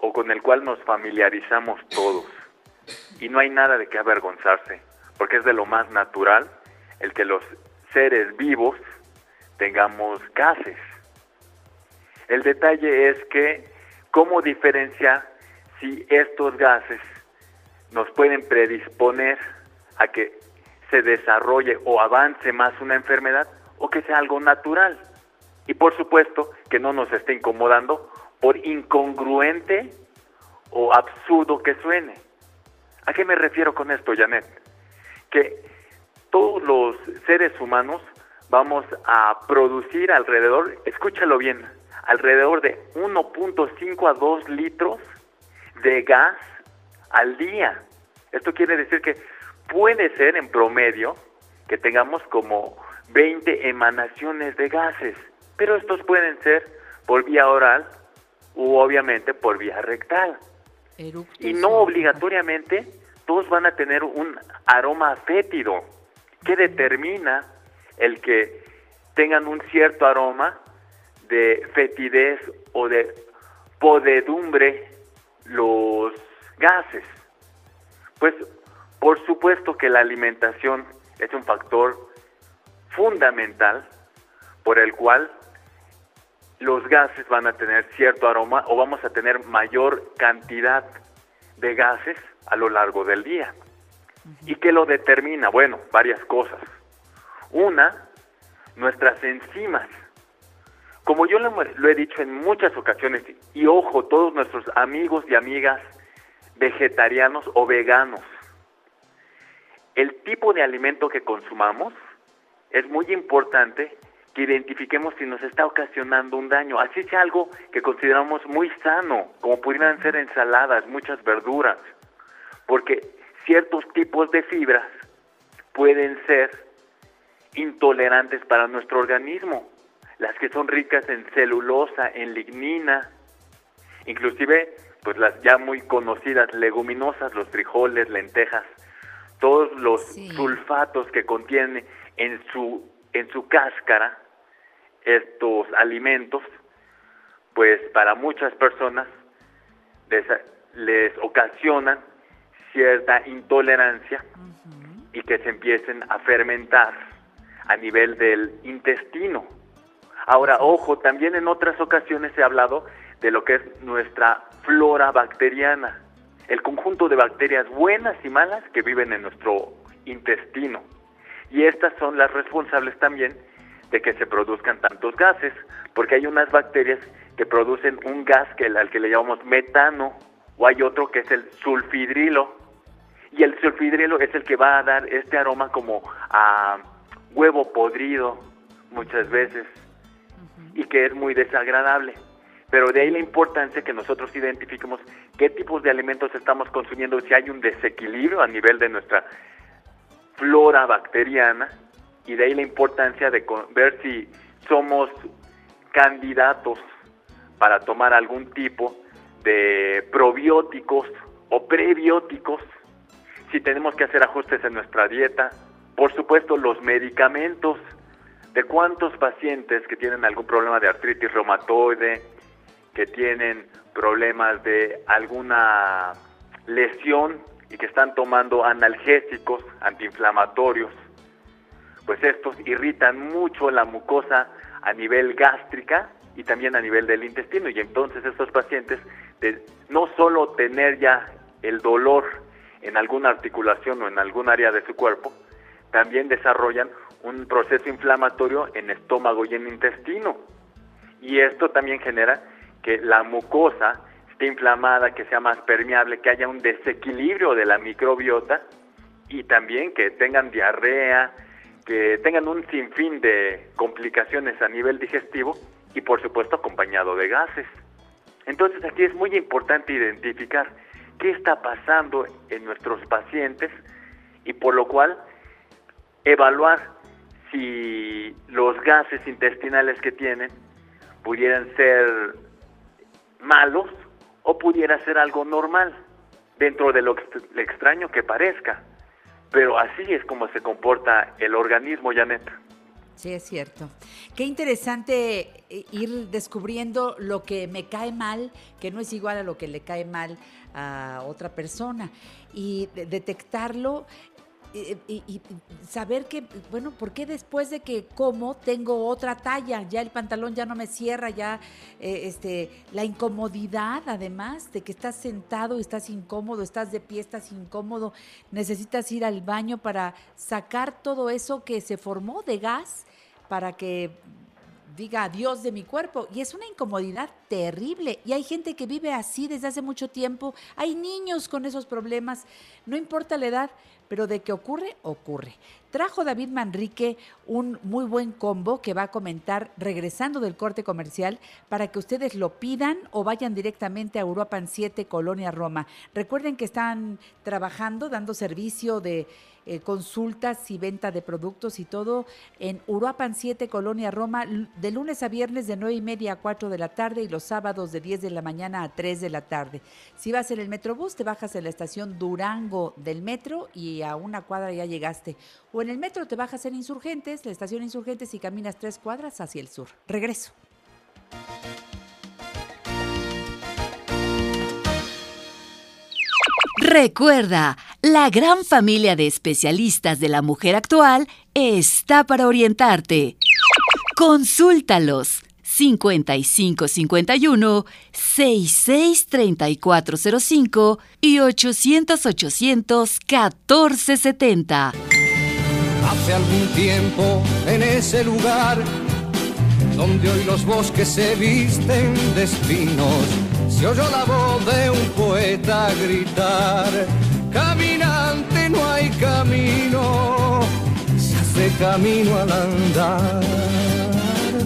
o con el cual nos familiarizamos todos. Y no hay nada de qué avergonzarse, porque es de lo más natural el que los seres vivos tengamos gases. El detalle es que, ¿cómo diferenciar si estos gases nos pueden predisponer a que se desarrolle o avance más una enfermedad o que sea algo natural? Y por supuesto que no nos esté incomodando por incongruente o absurdo que suene. ¿A qué me refiero con esto, Janet? Que todos los seres humanos vamos a producir alrededor, escúchalo bien, alrededor de 1.5 a 2 litros de gas al día. Esto quiere decir que puede ser en promedio que tengamos como 20 emanaciones de gases, pero estos pueden ser por vía oral u obviamente por vía rectal. y no obligatoriamente todos van a tener un aroma fétido que determina el que tengan un cierto aroma de fetidez o de podedumbre los gases. Pues Por supuesto que la alimentación es un factor fundamental por el cual los gases van a tener cierto aroma o vamos a tener mayor cantidad de gases a lo largo del día. ¿Y qué lo determina? Bueno, varias cosas. Una, nuestras enzimas. Como yo lo, he dicho en muchas ocasiones, y ojo, todos nuestros amigos y amigas vegetarianos o veganos, el tipo de alimento que consumamos es muy importante que identifiquemos si nos está ocasionando un daño, así sea algo que consideramos muy sano, como pudieran ser ensaladas, muchas verduras, porque ciertos tipos de fibras pueden ser intolerantes para nuestro organismo, las que son ricas en celulosa, en lignina, inclusive pues las ya muy conocidas leguminosas, los frijoles, lentejas, todos los sulfatos que contiene en su en su cáscara estos alimentos, pues para muchas personas les, les ocasionan cierta intolerancia y que se empiecen a fermentar a nivel del intestino. Ahora, ojo, también en otras ocasiones he hablado de lo que es nuestra flora bacteriana, el conjunto de bacterias buenas y malas que viven en nuestro intestino. Y estas son las responsables también de que se produzcan tantos gases, porque hay unas bacterias que producen un gas que al que le llamamos metano, o hay otro que es el sulfidrilo, y el sulfidrilo es el que va a dar este aroma como a huevo podrido muchas veces y que es muy desagradable. Pero de ahí la importancia que nosotros identifiquemos qué tipos de alimentos estamos consumiendo, si hay un desequilibrio a nivel de nuestra flora bacteriana y de ahí la importancia de ver si somos candidatos para tomar algún tipo de probióticos o prebióticos, si tenemos que hacer ajustes en nuestra dieta, por supuesto los medicamentos, de cuántos pacientes que tienen algún problema de artritis reumatoide, que tienen problemas de alguna lesión y que están tomando analgésicos, antiinflamatorios, pues estos irritan mucho la mucosa a nivel gástrica y también a nivel del intestino y entonces estos pacientes de no solo tener ya el dolor en alguna articulación o en algún área de su cuerpo, también desarrollan un proceso inflamatorio en estómago y en intestino. Y esto también genera que la mucosa esté inflamada, que sea más permeable, que haya un desequilibrio de la microbiota y también que tengan diarrea, que tengan un sinfín de complicaciones a nivel digestivo y por supuesto acompañado de gases. Entonces aquí es muy importante identificar qué está pasando en nuestros pacientes y por lo cual evaluar si los gases intestinales que tienen pudieran ser malos o pudiera ser algo normal dentro de lo extraño que parezca. Pero así es como se comporta el organismo, Janet. Sí, es cierto. Qué interesante eh, ir descubriendo lo que me cae mal, que no es igual a lo que le cae mal a otra persona, y detectarlo y, saber que, bueno, ¿por qué después de que como tengo otra talla? Ya el pantalón ya no me cierra, ya eh, este, la incomodidad además de que estás sentado estás incómodo, estás de pie, estás incómodo, necesitas ir al baño para sacar todo eso que se formó de gas para que diga adiós de mi cuerpo. Y es una incomodidad terrible. Y hay gente que vive así desde hace mucho tiempo. Hay niños con esos problemas. No importa la edad, pero de que ocurre, ocurre. Trajo David Manrique un muy buen combo que va a comentar regresando del corte comercial para que ustedes lo pidan o vayan directamente a Uruapan 7, Colonia Roma. Recuerden que están trabajando, dando servicio de eh, consultas y venta de productos y todo en Uruapan 7, Colonia Roma, de lunes a viernes de 9 y media a 4 de la tarde y los sábados de 10 de la mañana a 3 de la tarde. Si vas en el Metrobús, te bajas en la estación Durango del metro y a una cuadra ya llegaste. O en el metro te bajas en Insurgentes, la estación Insurgentes y caminas tres cuadras hacia el sur. Regreso. Recuerda, la gran familia de especialistas de la mujer actual está para orientarte. Consúltalos 5551 663405 y 800 800 1470. Hace algún tiempo en ese lugar donde hoy los bosques se visten de espinos, se oyó la voz de un poeta gritar, caminante no hay camino, se hace camino al andar,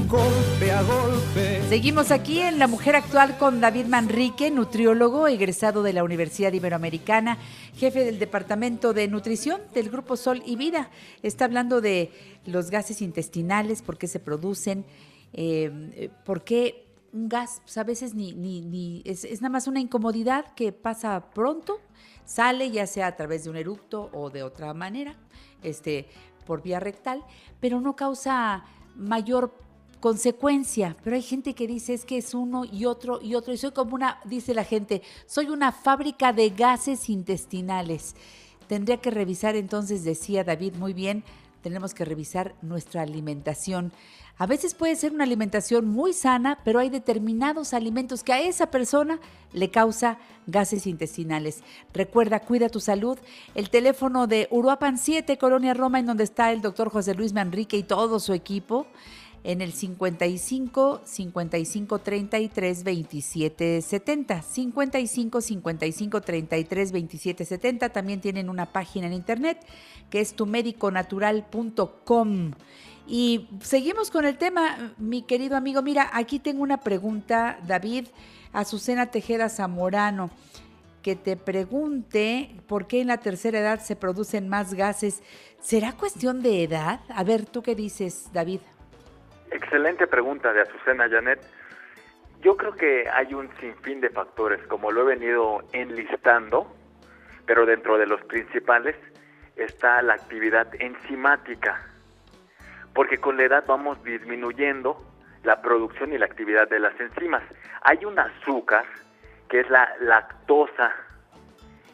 golpe a golpe. Seguimos aquí en La Mujer Actual con David Manrique, nutriólogo, egresado de la Universidad Iberoamericana, jefe del Departamento de Nutrición del Grupo Sol y Vida. Está hablando de los gases intestinales, por qué se producen, eh, ¿por qué un gas? Pues a veces ni, ni, ni es, nada más una incomodidad que pasa pronto, sale ya sea a través de un eructo o de otra manera, este, por vía rectal, pero no causa mayor consecuencia. Pero hay gente que dice es que es uno y otro y otro. Y soy como una, dice la gente, soy una fábrica de gases intestinales. Tendría que revisar entonces, decía David muy bien, tenemos que revisar nuestra alimentación. A veces puede ser una alimentación muy sana, pero hay determinados alimentos que a esa persona le causa gases intestinales. Recuerda, cuida tu salud. El teléfono de Uruapan 7, Colonia Roma, en donde está el doctor José Luis Manrique y todo su equipo, en el 55 55 33 27 70. 55 55 33 27 70. También tienen una página en internet que es tumediconatural.com. Y seguimos con el tema, mi querido amigo. Mira, aquí tengo una pregunta, David, Azucena Tejeda Zamorano, que te pregunte por qué en la tercera edad se producen más gases. ¿Será cuestión de edad? A ver, ¿tú qué dices, David? Excelente pregunta de Azucena Janet. Yo creo que hay un sinfín de factores, como lo he venido enlistando, pero dentro de los principales está la actividad enzimática porque con la edad vamos disminuyendo la producción y la actividad de las enzimas. Hay un azúcar que es la lactosa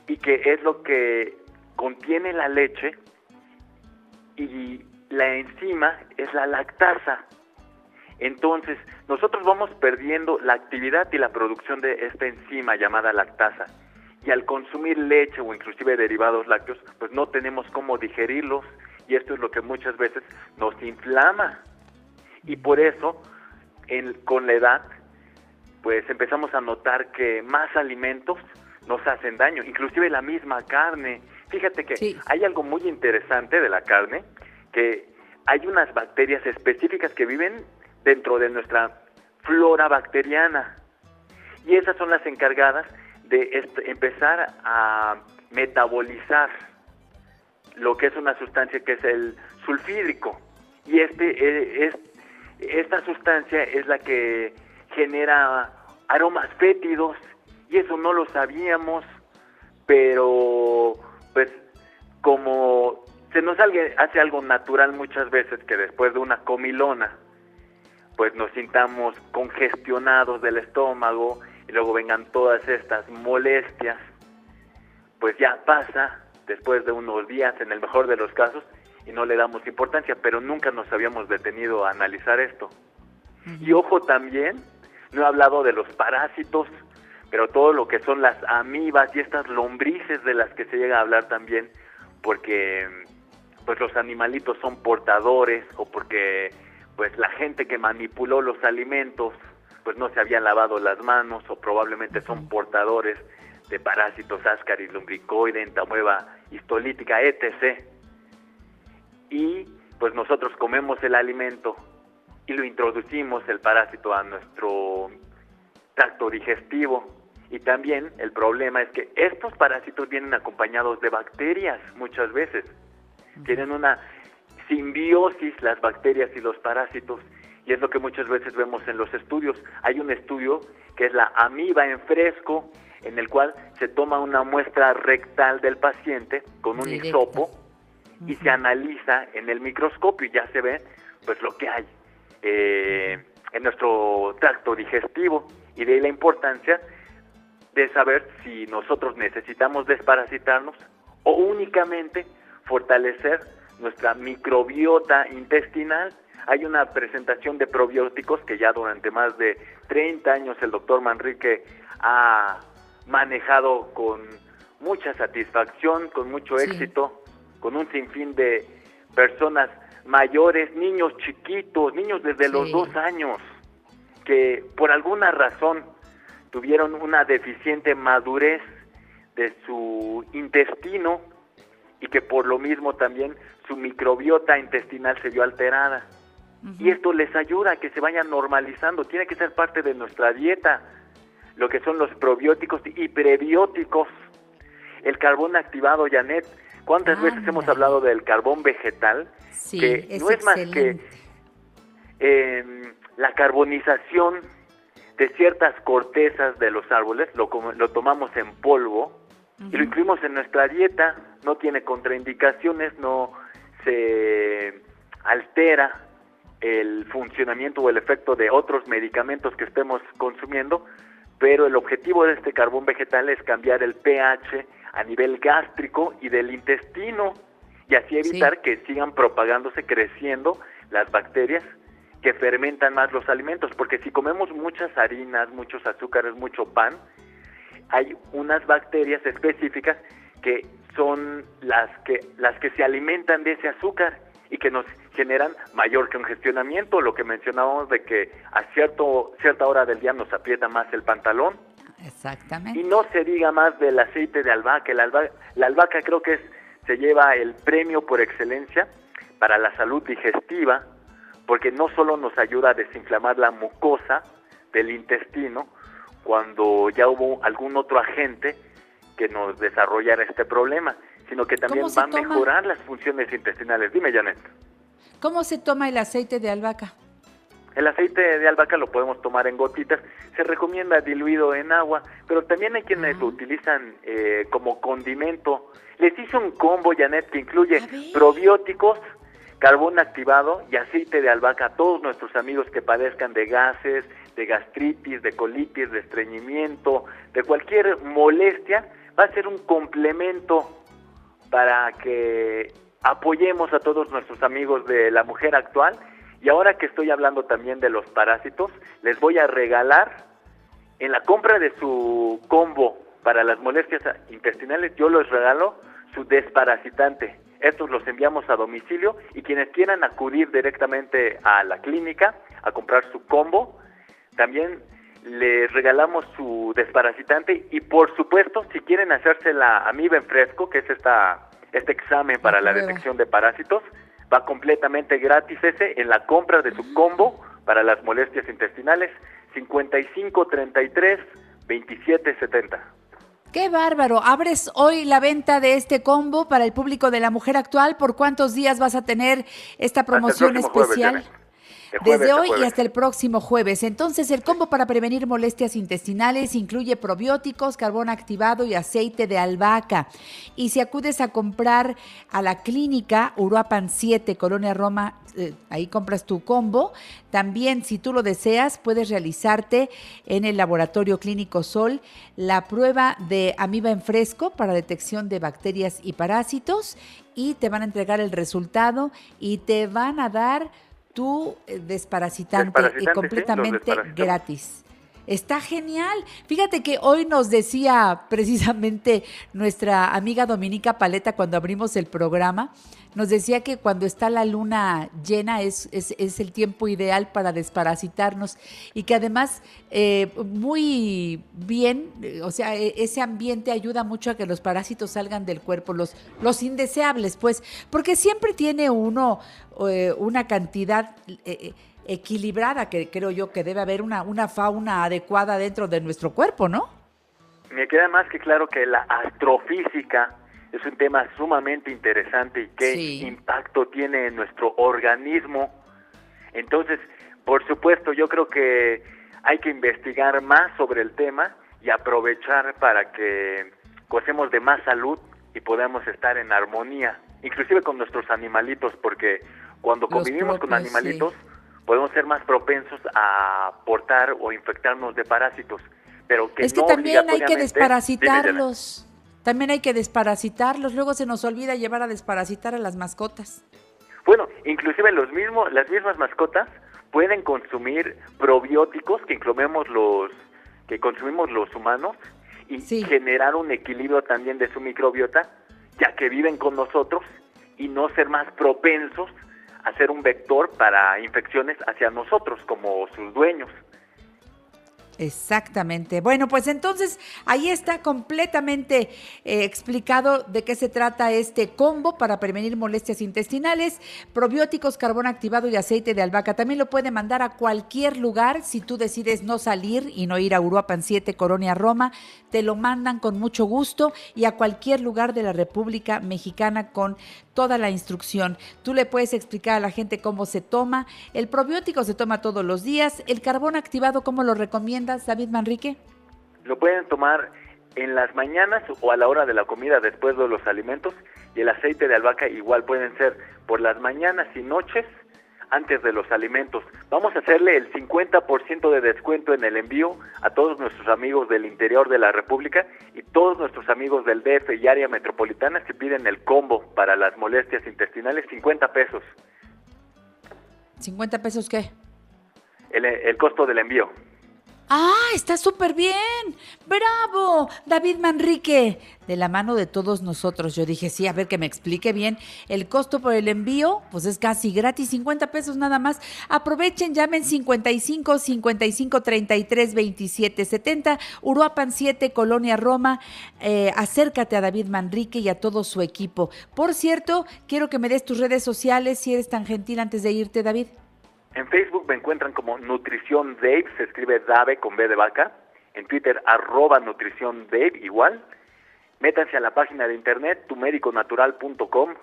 y que es lo que contiene la leche y la enzima es la lactasa. Entonces, nosotros vamos perdiendo la actividad y la producción de esta enzima llamada lactasa. Y al consumir leche o inclusive derivados lácteos, pues no tenemos cómo digerirlos y esto es lo que muchas veces nos inflama. Y por eso, con la edad, pues empezamos a notar que más alimentos nos hacen daño, inclusive la misma carne. Fíjate que hay algo muy interesante de la carne, que hay unas bacterias específicas que viven dentro de nuestra flora bacteriana. Y esas son las encargadas de empezar a metabolizar lo que es una sustancia que es el sulfídrico. Y este eh, es, esta sustancia es la que genera aromas fétidos y eso no lo sabíamos, pero pues como se nos hace algo natural muchas veces que después de una comilona pues nos sintamos congestionados del estómago y luego vengan todas estas molestias, pues ya pasa después de unos días, en el mejor de los casos, y no le damos importancia, pero nunca nos habíamos detenido a analizar esto. Y ojo también, no he hablado de los parásitos, pero todo lo que son las amibas y estas lombrices de las que se llega a hablar también, porque pues los animalitos son portadores o porque pues la gente que manipuló los alimentos pues no se habían lavado las manos o probablemente son portadores de parásitos ascaris, lumbricoide, entamueva histolítica, etc. Y pues nosotros comemos el alimento y lo introducimos el parásito a nuestro tracto digestivo. Y también el problema es que estos parásitos vienen acompañados de bacterias muchas veces. Tienen una simbiosis las bacterias y los parásitos y es lo que muchas veces vemos en los estudios. Hay un estudio que es la amiba en fresco en el cual se toma una muestra rectal del paciente con un hisopo y se analiza en el microscopio y ya se ve pues lo que hay eh, en nuestro tracto digestivo. Y de ahí la importancia de saber si nosotros necesitamos desparasitarnos o únicamente fortalecer nuestra microbiota intestinal. Hay una presentación de probióticos que ya durante más de 30 años el doctor Manrique ha manejado con mucha satisfacción, con mucho éxito, con un sinfín de personas mayores, niños chiquitos, niños desde los dos años, que por alguna razón tuvieron una deficiente madurez de su intestino y que por lo mismo también su microbiota intestinal se vio alterada. Y esto les ayuda a que se vayan normalizando, tiene que ser parte de nuestra dieta, lo que son los probióticos y prebióticos. El carbón activado, Janet, ¿cuántas veces hemos hablado del carbón vegetal? que no es más que em, la carbonización de ciertas cortezas de los árboles, lo, lo tomamos en polvo y lo incluimos en nuestra dieta, no tiene contraindicaciones, no se altera el funcionamiento o el efecto de otros medicamentos que estemos consumiendo, pero el objetivo de este carbón vegetal es cambiar el pH a nivel gástrico y del intestino y así evitar que sigan propagándose, creciendo las bacterias que fermentan más los alimentos, porque si comemos muchas harinas, muchos azúcares, mucho pan, hay unas bacterias específicas que son las que las que se alimentan de ese azúcar y que nos generan mayor congestionamiento, lo que mencionábamos de que a cierto cierta hora del día nos aprieta más el pantalón. Exactamente. Y no se diga más del aceite de albahaca, la albahaca, la albahaca creo que es se lleva el premio por excelencia para la salud digestiva, porque no solo nos ayuda a desinflamar la mucosa del intestino, cuando ya hubo algún otro agente que nos desarrollara este problema, sino que también va a mejorar las funciones intestinales. Dime, Janet. ¿Cómo se toma el aceite de albahaca? El aceite de albahaca lo podemos tomar en gotitas, se recomienda diluido en agua, pero también hay quienes lo utilizan eh, como condimento. Les hice un combo, Janet, que incluye probióticos, carbón activado y aceite de albahaca a todos nuestros amigos que padezcan de gases, de gastritis, de colitis, de estreñimiento, de cualquier molestia, va a ser un complemento para que apoyemos a todos nuestros amigos de la mujer actual y ahora que estoy hablando también de los parásitos, les voy a regalar en la compra de su combo para las molestias intestinales, yo les regalo su desparasitante. Estos los enviamos a domicilio y quienes quieran acudir directamente a la clínica a comprar su combo, también les regalamos su desparasitante y por supuesto si quieren hacerse la amiba en fresco, que es esta, este examen para la detección de parásitos, va completamente gratis ese en la compra de su combo para las molestias intestinales 55 33 27 70. Qué bárbaro. Abres hoy la venta de este combo para el público de la mujer actual. ¿Por cuántos días vas a tener esta promoción especial? Desde hoy y hasta el próximo jueves. Entonces, el combo para prevenir molestias intestinales incluye probióticos, carbón activado y aceite de albahaca. Y si acudes a comprar a la clínica Uruapan 7, Colonia Roma, eh, ahí compras tu combo. También, si tú lo deseas, puedes realizarte en el laboratorio clínico Sol la prueba de amiba en fresco para detección de bacterias y parásitos y te van a entregar el resultado y te van a dar tu eh, desparasitante, y completamente gratis. Está genial. Fíjate que hoy nos decía precisamente nuestra amiga Dominica Paleta cuando abrimos el programa, nos decía que cuando está la luna llena es, es, el tiempo ideal para desparasitarnos y que además eh, muy bien, eh, o sea, e, ese ambiente ayuda mucho a que los parásitos salgan del cuerpo, los, los indeseables, pues, porque siempre tiene uno eh, una cantidad equilibrada que creo yo que debe haber una, una fauna adecuada dentro de nuestro cuerpo, ¿no? Me queda más que claro que la astrofísica es un tema sumamente interesante y qué impacto tiene en nuestro organismo. Entonces, por supuesto, yo creo que hay que investigar más sobre el tema y aprovechar para que gocemos de más salud y podamos estar en armonía, inclusive con nuestros animalitos, porque cuando convivimos con animalitos podemos ser más propensos a portar o infectarnos de parásitos. pero que es que también hay que desparasitarlos. También hay que desparasitarlos. Luego se nos olvida llevar a desparasitar a las mascotas. Bueno, inclusive los mismos, las mismas mascotas pueden consumir probióticos que incluimos los que consumimos los humanos y generar un equilibrio también de su microbiota, ya que viven con nosotros y no ser más propensos a ser un vector para infecciones hacia nosotros como sus dueños. Exactamente. Bueno, pues entonces ahí está completamente eh, explicado de qué se trata este combo para prevenir molestias intestinales, probióticos, carbón activado y aceite de albahaca. También lo puede mandar a cualquier lugar si tú decides no salir y no ir a Uruapan 7, Colonia Roma. Te lo mandan con mucho gusto y a cualquier lugar de la República Mexicana con toda la instrucción. Tú le puedes explicar a la gente cómo se toma. El probiótico se toma todos los días. El carbón activado, ¿cómo lo recomiendas, David Manrique? Lo pueden tomar en las mañanas o a la hora de la comida después de los alimentos y el aceite de albahaca igual pueden ser por las mañanas y noches antes de los alimentos. Vamos a hacerle el 50% de descuento en el envío a todos nuestros amigos del interior de la República y todos nuestros amigos del DF y área metropolitana que piden el combo para las molestias intestinales, 50 pesos. ¿50 pesos qué? El, el costo del envío. Ah, está súper bien. Bravo, David Manrique. De la mano de todos nosotros. Yo dije, sí, a ver que me explique bien. El costo por el envío, pues es casi gratis, 50 pesos nada más. Aprovechen, llamen 55 55 33 27 70, Uruapan 7, Colonia Roma. Eh, acércate a David Manrique y a todo su equipo. Por cierto, quiero que me des tus redes sociales, si eres tan gentil antes de irte, David. En Facebook me encuentran como Nutrición Dave, se escribe Dave con B de vaca. En Twitter, arroba Nutrición Dave, igual. Métanse a la página de internet tumediconatural.com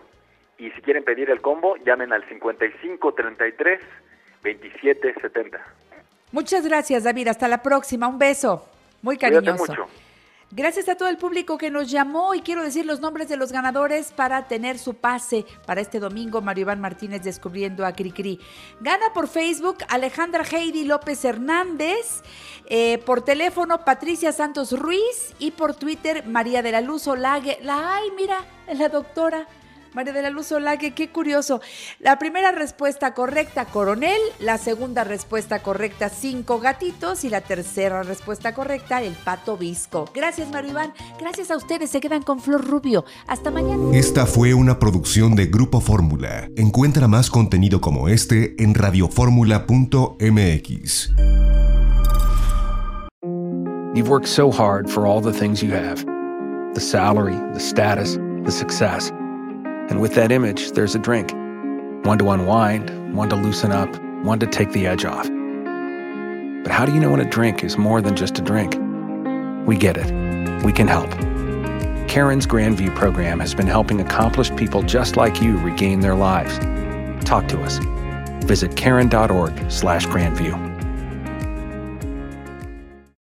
y si quieren pedir el combo, llamen al 5533 2770. Muchas gracias, David. Hasta la próxima. Un beso. Muy cariñoso. mucho. Gracias a todo el público que nos llamó y quiero decir los nombres de los ganadores para tener su pase para este domingo. Mario Iván Martínez descubriendo a Cricri. Gana por Facebook Alejandra Heidi López Hernández, eh, por teléfono Patricia Santos Ruiz y por Twitter María de la Luz Olague. La, ay, mira, la doctora. María de la Luz Olague, qué curioso. La primera respuesta correcta, coronel. La segunda respuesta correcta, cinco gatitos. Y la tercera respuesta correcta, el pato visco. Gracias, Mario Iván. Gracias a ustedes. Se quedan con Flor Rubio. Hasta mañana. Esta fue una producción de Grupo Fórmula. Encuentra más contenido como este en radioformula.mx. You've worked so hard for all the things you have the salary, the status, the success. And with that image, there's a drink. One to unwind, one to loosen up, one to take the edge off. But how do you know when a drink is more than just a drink? We get it. We can help. Karen's Grandview program has been helping accomplished people just like you regain their lives. Talk to us. Visit karen.org slash grandview.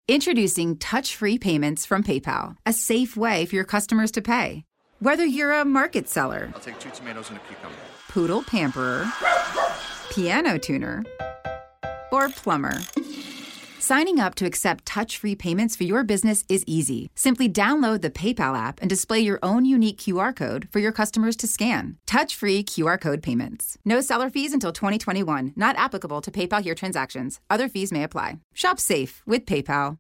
Introducing touch-free payments from PayPal, a safe way for your customers to pay. Whether you're a market seller, I'll take two tomatoes and a cucumber, poodle pamperer, piano tuner, or plumber. Signing up to accept touch free payments for your business is easy. Simply download the PayPal app and display your own unique QR code for your customers to scan. Touch free QR code payments. No seller fees until 2021, not applicable to PayPal here transactions. Other fees may apply. Shop safe with PayPal.